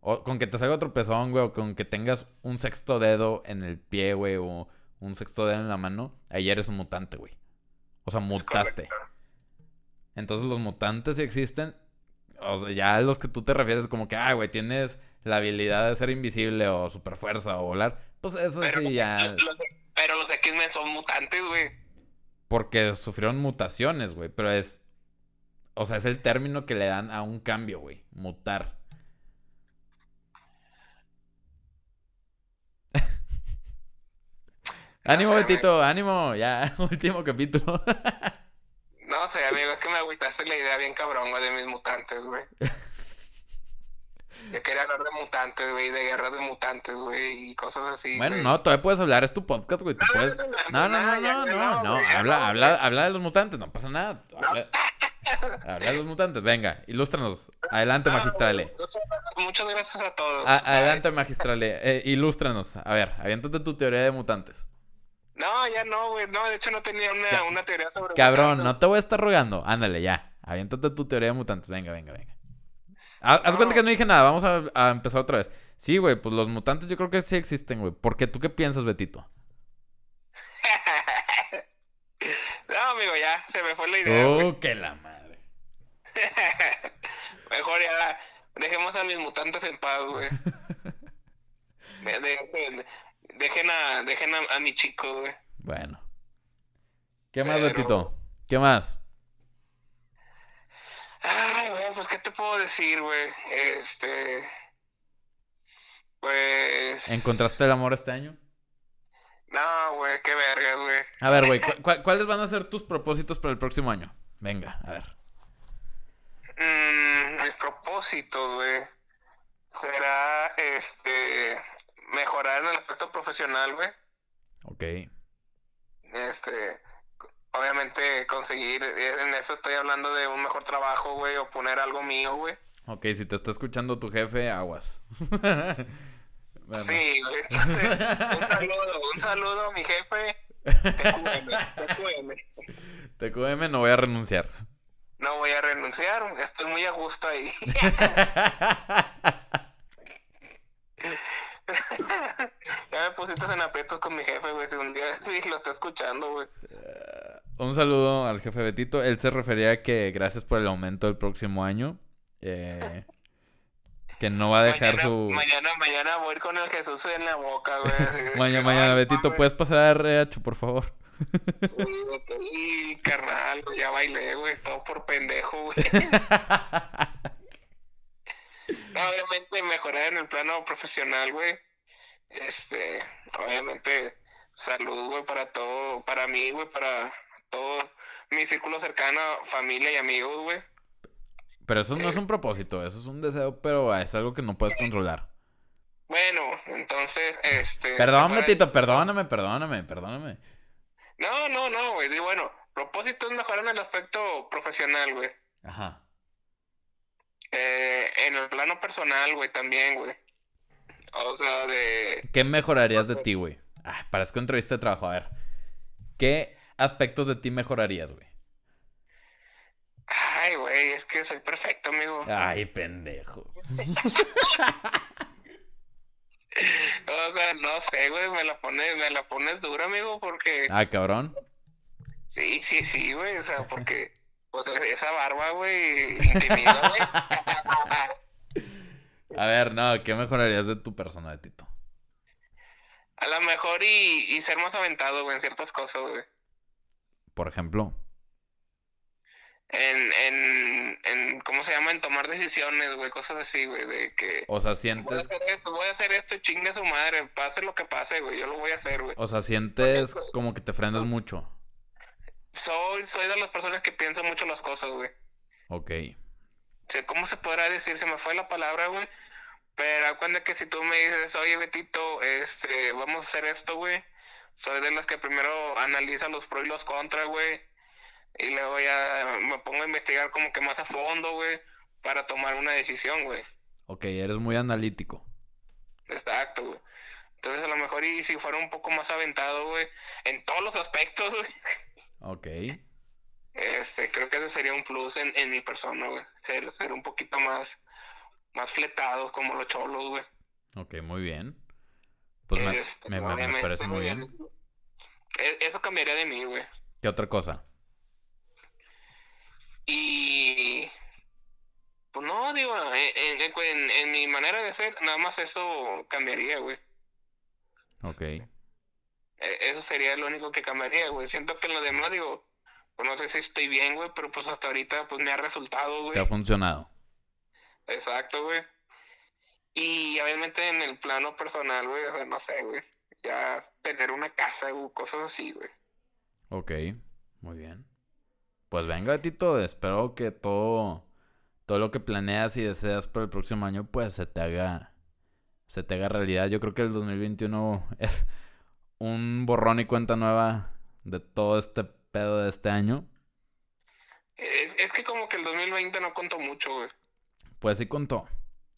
o con que te salga otro pezón, güey, o con que tengas un sexto dedo en el pie, güey, o un sexto dedo en la mano, ahí eres un mutante, güey. O sea, mutaste. Entonces los mutantes sí existen. O sea, ya a los que tú te refieres como que, ah, güey, tienes la habilidad de ser invisible o super fuerza o volar. Pues eso Pero, sí ya... los- los de- pero los de X-Men son mutantes, güey. Porque sufrieron mutaciones, güey. Pero es... O sea, es el término que le dan a un cambio, güey. Mutar. ánimo, sé, Betito, ánimo. Ya, último capítulo. No sé, amigo, es que me agüitaste la idea bien cabrón, güey, de mis mutantes, güey. Yo quería hablar de mutantes, güey, de guerras de mutantes, güey, y cosas así, bueno, no, todavía puedes hablar, es tu podcast, güey. No, puedes... no, no, No, no, no, no, Habla, no, habla, habla de los mutantes, no pasa nada. Habla, habla de los mutantes, venga, ilústranos. Adelante, Ah, magistrale. Muchas, gracias a todos. A- adelante, magistrale. Eh, ilústranos. A ver, aviéntate tu teoría de mutantes. No, ya no, güey, no, de hecho no tenía una, una teoría sobre Cabrón, mutantes. no te voy a estar rogando. Ándale, ya. Aviéntate tu teoría de mutantes. Venga, venga, venga. Ha- Haz cuenta que no dije nada. Vamos a, a empezar otra vez. Sí, güey, pues los mutantes yo creo que sí existen, güey. ¿Por qué? ¿Tú qué piensas, Betito? no, amigo, ya, se me fue la idea. Oh, que la madre. Mejor ya, dejemos a mis mutantes en paz, güey. De- de- de- dejen a, dejen a, a mi chico, güey. Bueno. ¿Qué más, Pero- Betito? ¿Qué más? Ay, güey, pues, ¿qué te puedo decir, güey? Este. Pues. ¿Encontraste el amor este año? No, güey, qué verga, güey. A ver, güey, ¿cu- cu- ¿cuáles van a ser tus propósitos para el próximo año? Venga, a ver. Mm, mi propósito, güey, será, este, mejorar en el aspecto profesional, güey. Ok. Este, obviamente conseguir, eh, en eso estoy hablando de un mejor trabajo, güey, o poner algo mío, güey. Ok, si te está escuchando tu jefe, aguas. Bueno. Sí, güey. Entonces, un saludo, un saludo a mi jefe. TQM, TQM. TQM no voy a renunciar. No voy a renunciar, estoy muy a gusto ahí. ya me pusiste en aprietos con mi jefe, güey. Si un día sí lo está escuchando, güey. Un saludo al jefe Betito. Él se refería a que gracias por el aumento del próximo año. Eh, que no va a dejar mañana, su. Mañana, mañana voy a ir con el Jesús en la boca, güey. Mañana, mañana, "Ay, Betito, mames". ¿puedes pasar a RH, por favor? Y carnal, ya bailé, güey, todo por pendejo, güey. No, obviamente mejorar en el plano profesional, güey. Este, obviamente, salud, güey, para todo, para mí, güey, para todo mi círculo cercano, familia y amigos, güey. Pero eso no es un propósito, eso es un deseo, pero es algo que no puedes controlar. Bueno, entonces, este... Perdón, para- Betito, perdóname, perdóname, perdóname. No, no, no, güey. Bueno, propósito es mejorar en el aspecto profesional, güey. Ajá. Eh, en el plano personal, güey, también, güey. O sea, de... ¿Qué mejorarías de ti, güey? Ah, parezco entrevista de trabajo. A ver. ¿Qué aspectos de ti mejorarías, güey? Ay, güey, es que soy perfecto, amigo. Ay, pendejo. O sea, no sé, güey, me la pones, me la pones dura, amigo, porque... Ah, cabrón. Sí, sí, sí, güey, o sea, porque... Pues esa barba, güey, intimida, güey. A ver, no, ¿qué mejorarías de tu persona, Betito? A lo mejor y, y ser más aventado, güey, en ciertas cosas, güey. Por ejemplo. En, en, en, ¿cómo se llama? En tomar decisiones, güey, cosas así, güey, de que... O sea, Voy a sientes. hacer esto, voy a hacer esto, chingue su madre, pase lo que pase, güey, yo lo voy a hacer, güey. O sea, sientes como que te frenas mucho. Soy, soy de las personas que piensan mucho las cosas, güey. Ok. O sea, ¿cómo se podrá decir? Se me fue la palabra, güey. Pero cuando que si tú me dices, oye, Betito, este, vamos a hacer esto, güey. Soy de las que primero analiza los pros y los contras, güey. Y luego ya me pongo a investigar como que más a fondo, güey, para tomar una decisión, güey. Ok, eres muy analítico. Exacto, güey. Entonces a lo mejor y si fuera un poco más aventado, güey, en todos los aspectos, güey. Ok. Este, creo que ese sería un plus en, en mi persona, güey. Ser, ser un poquito más, más fletados como los cholos, güey. Ok, muy bien. Pues me, Este, me- me- me parece muy bien. E- Eso cambiaría de mí, güey. ¿Qué otra cosa? Y... Pues no, digo, en, en- en- en mi manera de ser, nada más eso cambiaría, güey. Ok. E- Eso sería lo único que cambiaría, güey. Siento que en lo demás, digo, pues no sé si estoy bien, güey, pero pues hasta ahorita pues me ha resultado, güey. ¿Te ha funcionado? Exacto, güey. Y obviamente en el plano personal, güey, o sea, no sé, güey. Ya tener una casa, güey, cosas así, güey. Ok, muy bien. Pues venga, Tito, espero que todo, todo lo que planeas y deseas para el próximo año, pues se te haga, se te haga realidad. Yo creo que el 2021 es un borrón y cuenta nueva de todo este pedo de este año. Es, es que como que el 2020 no contó mucho, güey. Pues sí contó.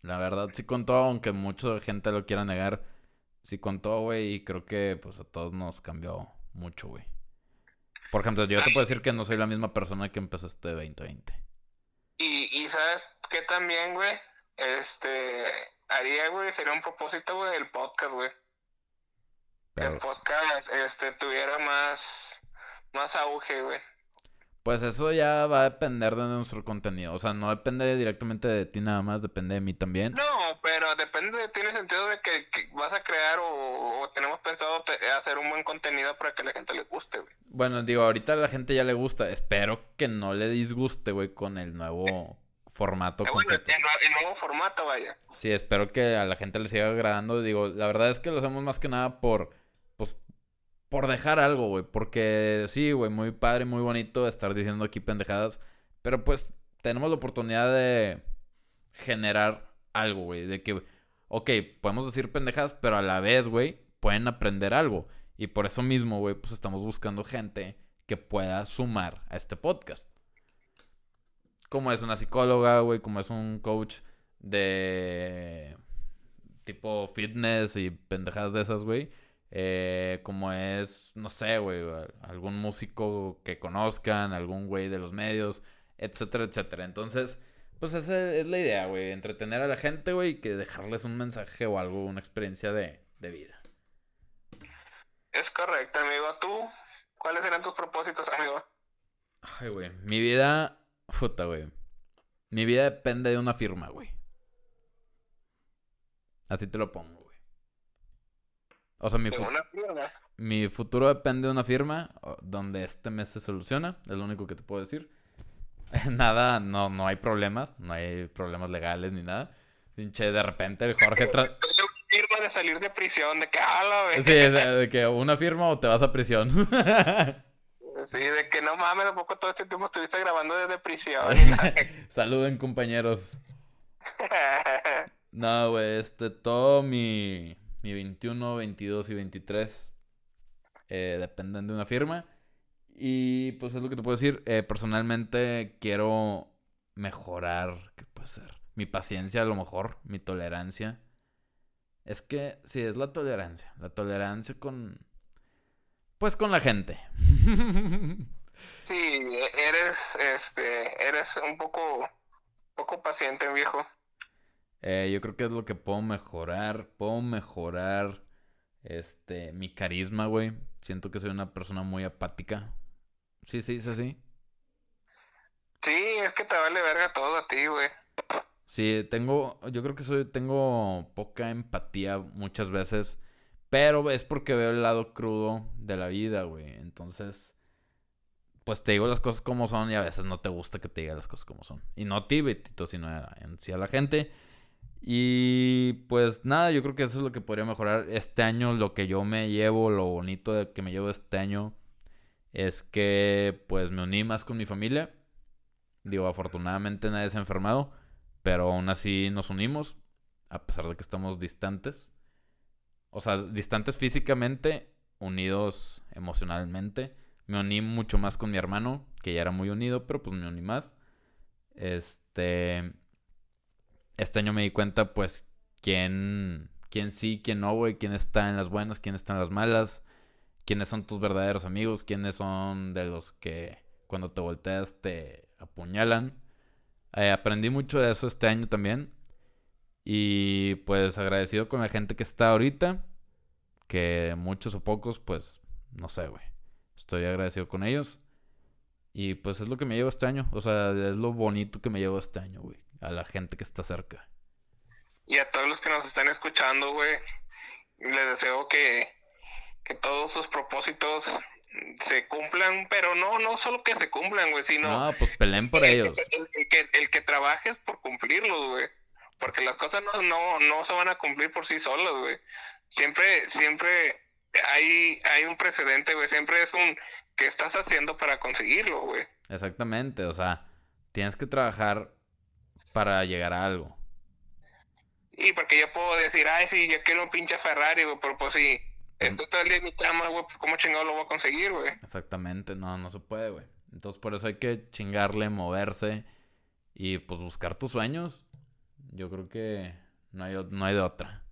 La verdad sí contó, aunque mucha gente lo quiera negar. Sí contó, güey, y creo que pues a todos nos cambió mucho, güey. Por ejemplo, yo te puedo decir que no soy la misma persona que empezó este 2020. Y, y sabes qué también, güey, este, haría, güey, sería un propósito, güey, el podcast, güey. Que el Pero podcast, este, tuviera más, más auge, güey. Pues eso ya va a depender de nuestro contenido. O sea, no depende directamente de ti nada más, depende de mí también. No, pero depende de ti en el sentido de que, que vas a crear o, o tenemos pensado te- hacer un buen contenido para que a la gente le guste, güey. Bueno, digo, ahorita a la gente ya le gusta. Espero que no le disguste, güey, con el nuevo formato, Eh, bueno, concepto. el, el nuevo formato, vaya. Sí, espero que a la gente le siga agradando. Digo, la verdad es que lo hacemos más que nada por, por dejar algo, güey. Porque sí, güey, muy padre, muy bonito estar diciendo aquí pendejadas. Pero pues tenemos la oportunidad de generar algo, güey. De que, ok, podemos decir pendejadas, pero a la vez, güey, pueden aprender algo. Y por eso mismo, güey, pues estamos buscando gente que pueda sumar a este podcast. Como es una psicóloga, güey, como es un coach de tipo fitness y pendejadas de esas, güey. Eh, como es, no sé, güey, algún músico que conozcan, algún güey de los medios, etcétera, etcétera. Entonces, pues esa es la idea, güey, entretener a la gente, güey, y que dejarles un mensaje o algo, una experiencia de, de vida. Es correcto, amigo. ¿Tú? ¿Cuáles eran tus propósitos, amigo? Ay, güey. Mi vida. Puta, güey. Mi vida depende de una firma, güey. Así te lo pongo. O sea, mi, De fu- una firma. mi futuro depende de una firma donde este mes se soluciona. Es lo único que te puedo decir. nada, no, no hay problemas. No hay problemas legales ni nada. Pinche, de repente el Jorge... tra- firma de salir de prisión, de que ala, güey. Sí, es de que una firma o te vas a prisión. Sí, de que no mames, ¿a poco todo este tiempo estuviste grabando desde prisión? Saluden, compañeros. No, güey, este, todo mi, mi 21, 22 y 23 eh, dependen de una firma. Y pues es lo que te puedo decir. eh, personalmente quiero mejorar, ¿qué puede ser? Mi paciencia a lo mejor, mi tolerancia. Es que, sí, es la tolerancia. La tolerancia con... Pues con la gente. Sí, eres, este, eres un poco, poco paciente, viejo. Eh, yo creo que es lo que puedo mejorar. Puedo mejorar este mi carisma, güey. Siento que soy una persona muy apática. Sí, sí, es así. Sí, es que te vale verga todo a ti, güey. Sí, tengo, yo creo que soy, tengo poca empatía muchas veces, pero es porque veo el lado crudo de la vida, güey. Entonces, pues te digo las cosas como son y a veces no te gusta que te diga las cosas como son. Y no a ti, Betito, sino a- en sí a la gente. Y pues nada, yo creo que eso es lo que podría mejorar este año. Lo que yo me llevo, lo bonito de que me llevo este año es que pues me uní más con mi familia. Digo, afortunadamente nadie se ha enfermado, pero aún así nos unimos, a pesar de que estamos distantes. O sea, distantes físicamente, unidos emocionalmente. Me uní mucho más con mi hermano, que ya era muy unido, pero pues me uní más. Este. Este año me di cuenta, pues, quién, quién sí, quién no, güey, quién está en las buenas, quién está en las malas, quiénes son tus verdaderos amigos, quiénes son de los que cuando te volteas te apuñalan. Eh, aprendí mucho de eso este año también. Y pues agradecido con la gente que está ahorita. Que muchos o pocos, pues, no sé, güey. Estoy agradecido con ellos. Y pues es lo que me llevo este año. O sea, es lo bonito que me llevo este año, güey. A la gente que está cerca. Y a todos los que nos están escuchando, güey, les deseo que, que todos sus propósitos se cumplan, pero no, no solo que se cumplan, güey, sino No, pues peleen por el, ellos. el- el que, el que trabajes por cumplirlos, güey. Porque las cosas no, no, no se van a cumplir por sí solas, güey. Siempre, siempre hay, hay un precedente, güey. Siempre es un ¿qué estás haciendo para conseguirlo, güey? Exactamente. O sea, tienes que trabajar para llegar a algo. Y porque yo puedo decir, ay, sí, yo quiero un pinche Ferrari, güey, pero pues si estoy todo el día en mi cama, güey, pues cómo chingado lo voy a conseguir, güey. Exactamente, no, no se puede, güey. Entonces por eso hay que chingarle, moverse y pues buscar tus sueños. Yo creo que no hay, no hay de otra.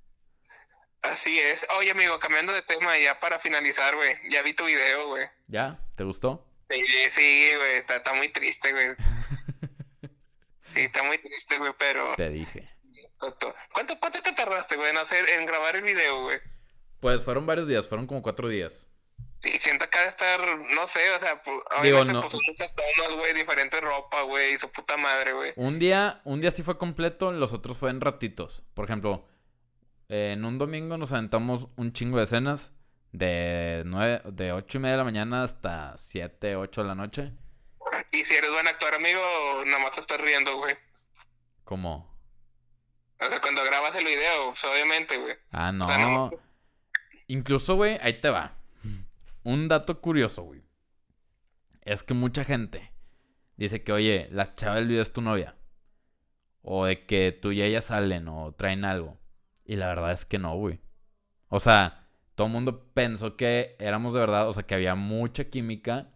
Así es. Oye, amigo, cambiando de tema, ya para finalizar, güey, ya vi tu video, güey. ¿Ya? ¿Te gustó? Sí, sí, güey, está, está muy triste, güey. Sí, está muy triste, güey, pero... Te dije. ¿Cuánto, cuánto, te tardaste, güey, en hacer, en grabar el video, güey? Pues fueron varios días, fueron como cuatro días. Sí, siento que ha de estar, no sé, o sea, pu- Digo, no- puso muchas tomas, güey, diferente ropa, güey, y su puta madre, güey. Un día, un día sí fue completo, los otros fue en ratitos. Por ejemplo, eh, en un domingo nos aventamos un chingo de escenas de nueve, de ocho y media de la mañana hasta siete, ocho de la noche. Y si eres buen actor, amigo, nomás te estás riendo, güey. Como, O sea, cuando grabas el video, pues obviamente, güey. ah, O sea, no. no- Incluso, güey, ahí te va. Un dato curioso, güey. Es que mucha gente dice que, oye, la chava del video es tu novia. O de que tú y ella salen o traen algo. Y la verdad es que no, güey. O sea, todo el mundo pensó que éramos de verdad, o sea, que había mucha química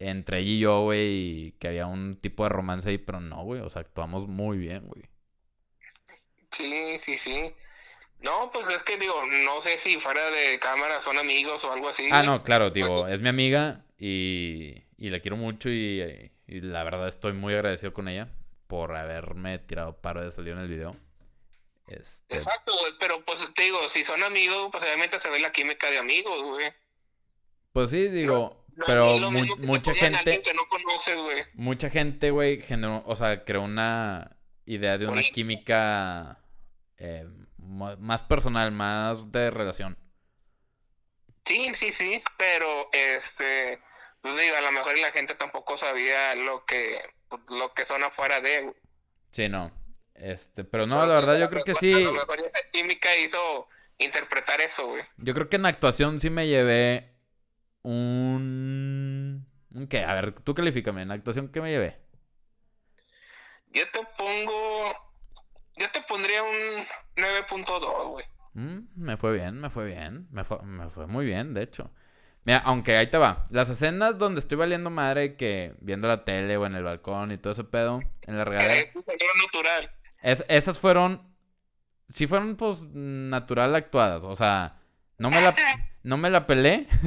entre ella y yo, güey, y que había un tipo de romance ahí, pero no, güey. O sea, actuamos muy bien, güey. Sí, sí, sí. No, pues es que digo, no sé si fuera de cámara son amigos o algo así. Ah, no, claro, digo, es mi amiga y, y la quiero mucho y, y la verdad estoy muy agradecido con ella por haberme tirado paro de salir en el video. Este, Exacto, güey, pero pues te digo, si son amigos, pues obviamente se ve la química de amigos, güey. pues sí, digo, No, Pero no es lo mu- mismo que te mucha a gente- que no conoces, güey. Mucha gente, güey, generó, o sea, creó una idea de una química eh, más personal, más de relación. Sí, sí, sí, pero este, pues digo, a lo mejor la gente tampoco sabía lo que, pues, lo que son afuera de. Sí, no. Este, pero no, la verdad, yo creo que A sí. lo mejor esa química hizo interpretar eso, güey. Yo creo que en actuación sí me llevé un. ¿Un qué? A ver, tú califícame. En actuación, ¿qué me llevé? Yo te pongo, yo te pondría un 9.2, güey. Mm, me fue bien, me fue bien. Me fue, me fue muy bien, de hecho. Mira, aunque ahí te va. Las escenas donde estoy valiendo madre que viendo la tele o en el balcón y todo ese pedo, en la regadera. Eso es lo natural. Es- esas fueron. Sí fueron, pues, natural actuadas. O sea, no me la, no me la pelé.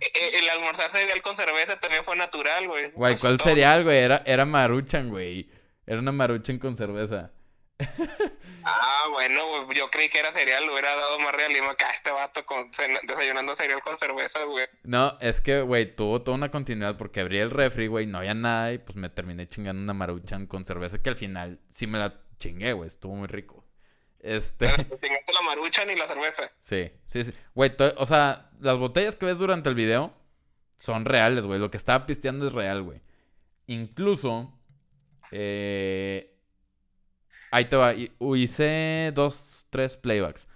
E- El almorzar cereal con cerveza también fue natural, güey. Güey, ¿cuál cereal, güey? Era, era maruchan, güey. Era una maruchan con cerveza. Ah, bueno, güey, yo creí que era cereal, le hubiera dado más realismo acá a este vato con, desayunando cereal con cerveza, güey. No, es que, güey, tuvo toda una continuidad porque abrí el refri, güey, no había nada y pues me terminé chingando una maruchan con cerveza que al final sí me la chingué, güey, estuvo muy rico. Este, Te chingaste la maruchan y la cerveza. sí, sí, sí. Güey, o sea, las botellas que ves durante el video son reales, güey. Lo que estaba pisteando es real, güey. Incluso, eh... Ahí te va. hi- Hice dos, tres playbacks.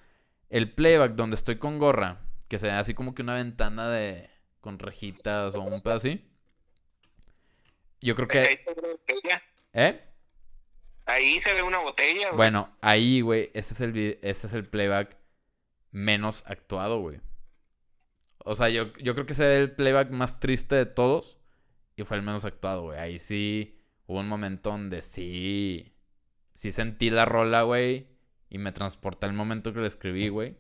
El playback donde estoy con gorra, que se ve así como que una ventana de... con rejitas o un pedo así. Yo creo que... ¿Eh? Ahí se ve una botella, güey. Bueno, ahí, güey, este es el, este es el playback menos actuado, güey. O sea, yo, yo creo que ese es el playback más triste de todos y fue el menos actuado, güey. Ahí sí hubo un momento donde sí, sí sentí la rola, güey, y me transporté al momento que la escribí, güey.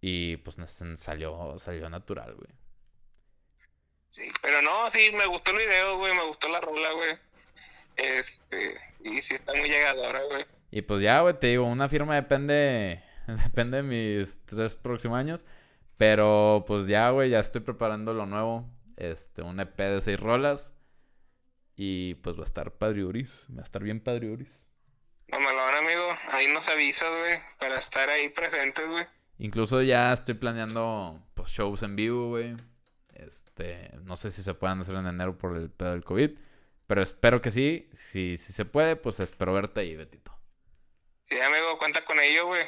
Y pues salió, salió natural, güey. Sí, pero no, sí, me gustó el video, güey, me gustó la rola, güey. Este, y sí está muy llegadora, güey. Y pues ya, güey, te digo, una firma depende, depende de mis tres próximos años. Pero pues ya, güey, ya estoy preparando lo nuevo. Este, un EP de seis rolas. Y pues va a estar padriuris. Va a estar bien padriuris. Mamalón, amigo, ahí nos avisas, güey, para estar ahí presentes, güey. Incluso ya estoy planeando pues shows en vivo, güey. Este, no sé si se puedan hacer en enero por el pedo del COVID. Pero espero que sí. Si, si se puede, pues espero verte ahí, Betito. Sí, amigo, cuenta con ello, güey.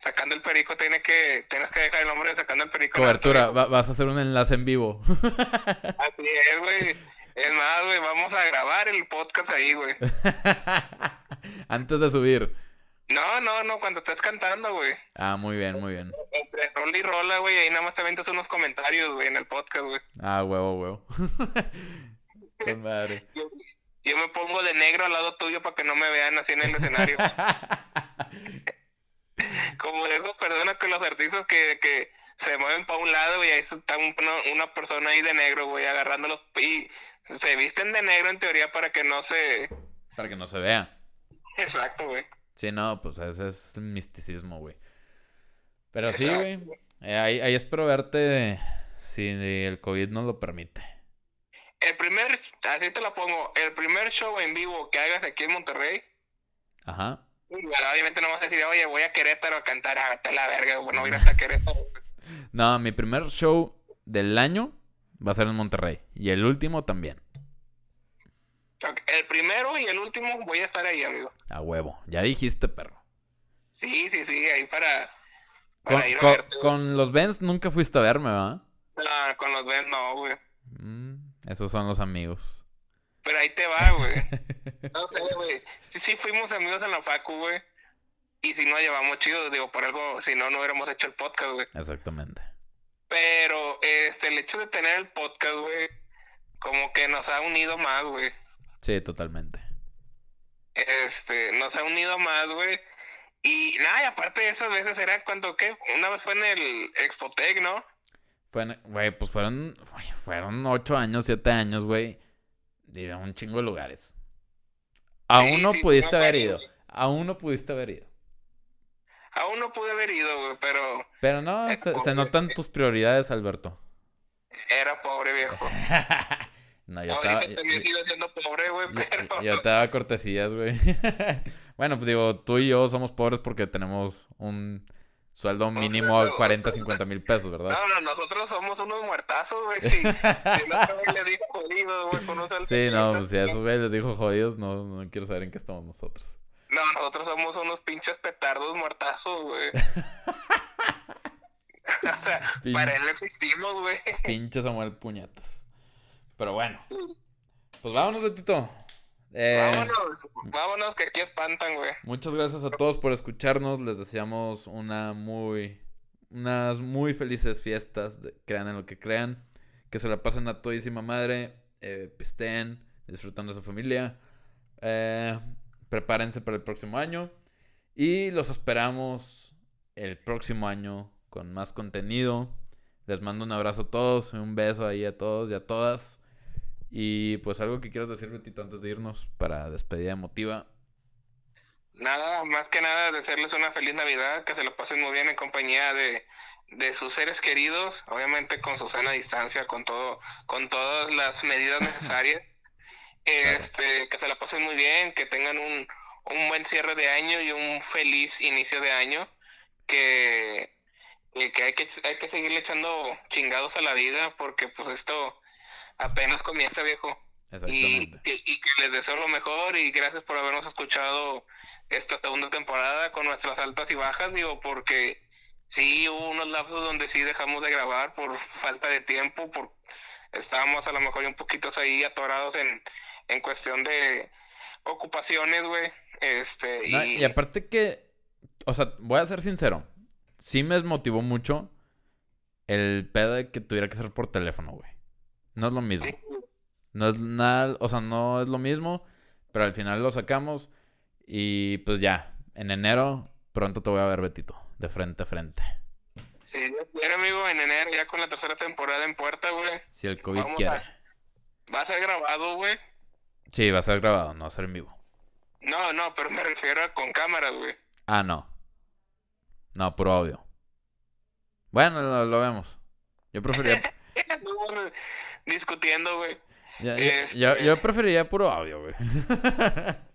Sacando el perico, tiene que, tienes que dejar el nombre de sacando el perico. Cobertura, va- vas a hacer un enlace en vivo. Así es, güey. Es más, güey, vamos a grabar el podcast ahí, güey. Antes de subir. No, no, no, cuando estés cantando, güey. Ah, muy bien, muy bien. Entre rola y rola, güey, ahí nada más te aventas unos comentarios, güey, en el podcast, güey. Ah, huevo, huevo. Con madre. Yo, yo me pongo de negro al lado tuyo para que no me vean así en el escenario. Como de esas personas que los artistas que, que se mueven para un lado, güey, ahí está un- una, una persona ahí de negro, güey, agarrándolos y se visten de negro en teoría para que no se... Para que no se vea. Exacto, güey. Sí, no, pues ese es el misticismo, güey. Pero sí, güey. Eh, ahí, ahí espero verte si el COVID nos lo permite. El primer, así te lo pongo, el primer show en vivo que hagas aquí en Monterrey, Ajá. bueno, obviamente no vas a decir, oye, voy a Querétaro a cantar, ah, a la verga, bueno, voy a ir hasta Querétaro. No, mi primer show del año va a ser en Monterrey. Y el último también. El primero y el último voy a estar ahí, amigo. A huevo. Ya dijiste, perro. Sí, sí, sí, ahí para, Con, para ir a con- verte, güey. con los Benz nunca fuiste a verme, ¿va? No, con los Ben no, güey. Mm, esos son los amigos. Pero ahí te va, güey. No sé, güey. Sí, sí fuimos amigos en la facu, güey. Y si nos llevamos chido, digo, por algo, si no, no hubiéramos hecho el podcast, güey. Exactamente. Pero, este, el hecho de tener el podcast, güey, como que nos ha unido más, güey. Sí, totalmente. Este, nos ha unido más, güey. Y nada, y aparte de esas veces era cuando, ¿qué? Una vez fue en el Expotec, ¿no? Güey, pues fueron, fueron ocho años, siete años, güey. Y de un chingo de lugares. Aún Sí, no sí, pudiste haber ido. güey. Aún no pudiste haber ido. Aún no pude haber ido, güey, pero Pero no, se, notan tus prioridades, Alberto. Era pobre, viejo. no, yo estaba... también sigo siendo pobre, güey, Yo, pero... yo te daba cortesías, güey. bueno, pues digo, tú y yo somos pobres porque tenemos un sueldo mínimo de sueldo- 40, un 50 mil pesos, ¿verdad? No, no, nosotros somos unos muertazos, güey, sí. Si no, güey, le digo jodido, güey, con un sueldo Sí, no, 500 pues si a esos güeyes les dijo jodidos, no, no quiero saber en qué estamos nosotros. No, nosotros somos unos pinches petardos muertazos, güey. o sea, Pin- para él no existimos, güey. Pinche Samuel Puñetas. Pero bueno. Pues vámonos, Betito. Eh, Vámonos, vámonos, que aquí espantan, güey. Muchas gracias a todos por escucharnos. Les deseamos una muy, unas muy felices fiestas. de- crean en lo que crean. Que se la pasen a todísima madre. Eh, pisteen, disfrutan de su familia. Eh, prepárense para el próximo año. Y los esperamos el próximo año con más contenido. Les mando un abrazo a todos, un beso ahí a todos y a todas. Y pues algo que quieras decir, Betito, antes de irnos para despedida emotiva. Nada, más que nada, desearles una feliz Navidad, que se lo pasen muy bien en compañía de, de sus seres queridos, obviamente con su sana distancia, con todo, con todas las medidas necesarias. Este, que se la pasen muy bien, que tengan un, un buen cierre de año y un feliz inicio de año, que, que, que hay que hay que seguirle echando chingados a la vida, porque pues esto apenas comienza, viejo. Y, Exactamente. y que les deseo lo mejor y gracias por habernos escuchado esta segunda temporada con nuestras altas y bajas, digo, porque sí hubo unos lapsos donde sí dejamos de grabar por falta de tiempo, por estábamos a lo mejor un poquito ahí atorados en, en cuestión de ocupaciones, güey. Este, No, y, y aparte que, o sea, voy a ser sincero. Sí me desmotivó mucho el pedo de que tuviera que ser por teléfono, güey. No es lo mismo. sí, No es nada, o sea, no es lo mismo, pero al final lo sacamos y pues ya, en enero pronto te voy a ver, Betito, de frente a frente. si Dios quiere, amigo, en enero ya con la tercera temporada en puerta, güey. Si el COVID Vamos a- quiere. Va a ser grabado, güey. Sí, va a ser grabado, no va a ser en vivo. No, no, pero me refiero a con cámaras, güey. Ah, no. No, puro audio. Bueno, lo, lo vemos. Yo Anduvimos discutiendo, güey. ya- ya- Este- yo, yo preferiría puro audio, güey.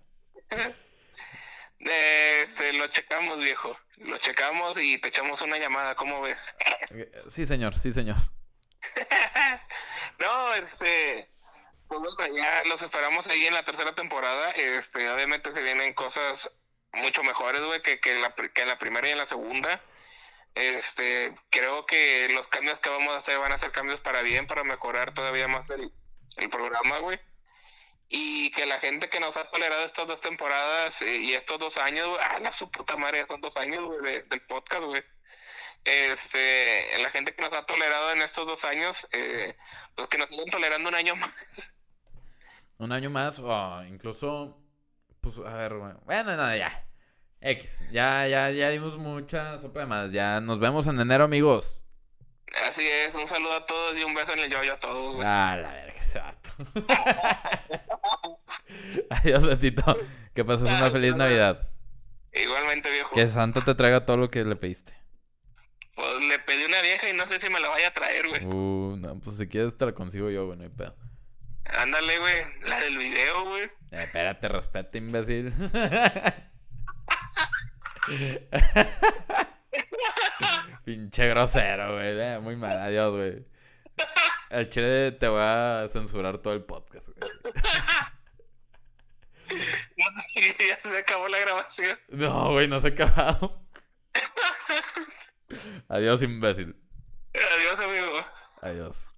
Este, lo checamos, viejo. Lo checamos y te echamos una llamada, ¿cómo ves? Sí, señor, sí, señor. No, este, pues bueno, ya los esperamos ahí en la tercera temporada. Este, obviamente se vienen cosas mucho mejores, güey, que, que, la, que en la primera y en la segunda. Este, creo que los cambios que vamos a hacer van a ser cambios para bien, para mejorar todavía más el, el programa, güey. Y que la gente que nos ha tolerado estas dos temporadas eh, y estos dos años, güey, ah, la su puta madre, son dos años, güey, de- del podcast, güey. Este, la gente que nos ha tolerado en estos dos años, eh, que nos sigan tolerando un año más. Un año más, o incluso, pues, a ver, güey. Bueno, no, ya. X, ya, ya, ya dimos mucha sopa de más. Ya nos vemos en enero, amigos. Así es, un saludo a todos y un beso en el yoyo a todos, güey. Ah, la verga, ese vato. Adiós, Betito. Que pases una feliz Navidad. Igualmente, viejo. Que Santa te traiga todo lo que le pediste. Pues le pedí una vieja y no sé si me la vaya a traer, güey. Uh, no, pues si quieres te la consigo yo, güey, no hay pedo. Ándale, güey, la del video, güey. Eh, espérate, respeta, imbécil. Pinche grosero, güey. eh, muy mal. Adiós, güey. El chile te voy a censurar todo el podcast, güey. ya se acabó la grabación. No, güey, no se ha acabado. Adiós, imbécil. Adiós, amigo. Adiós.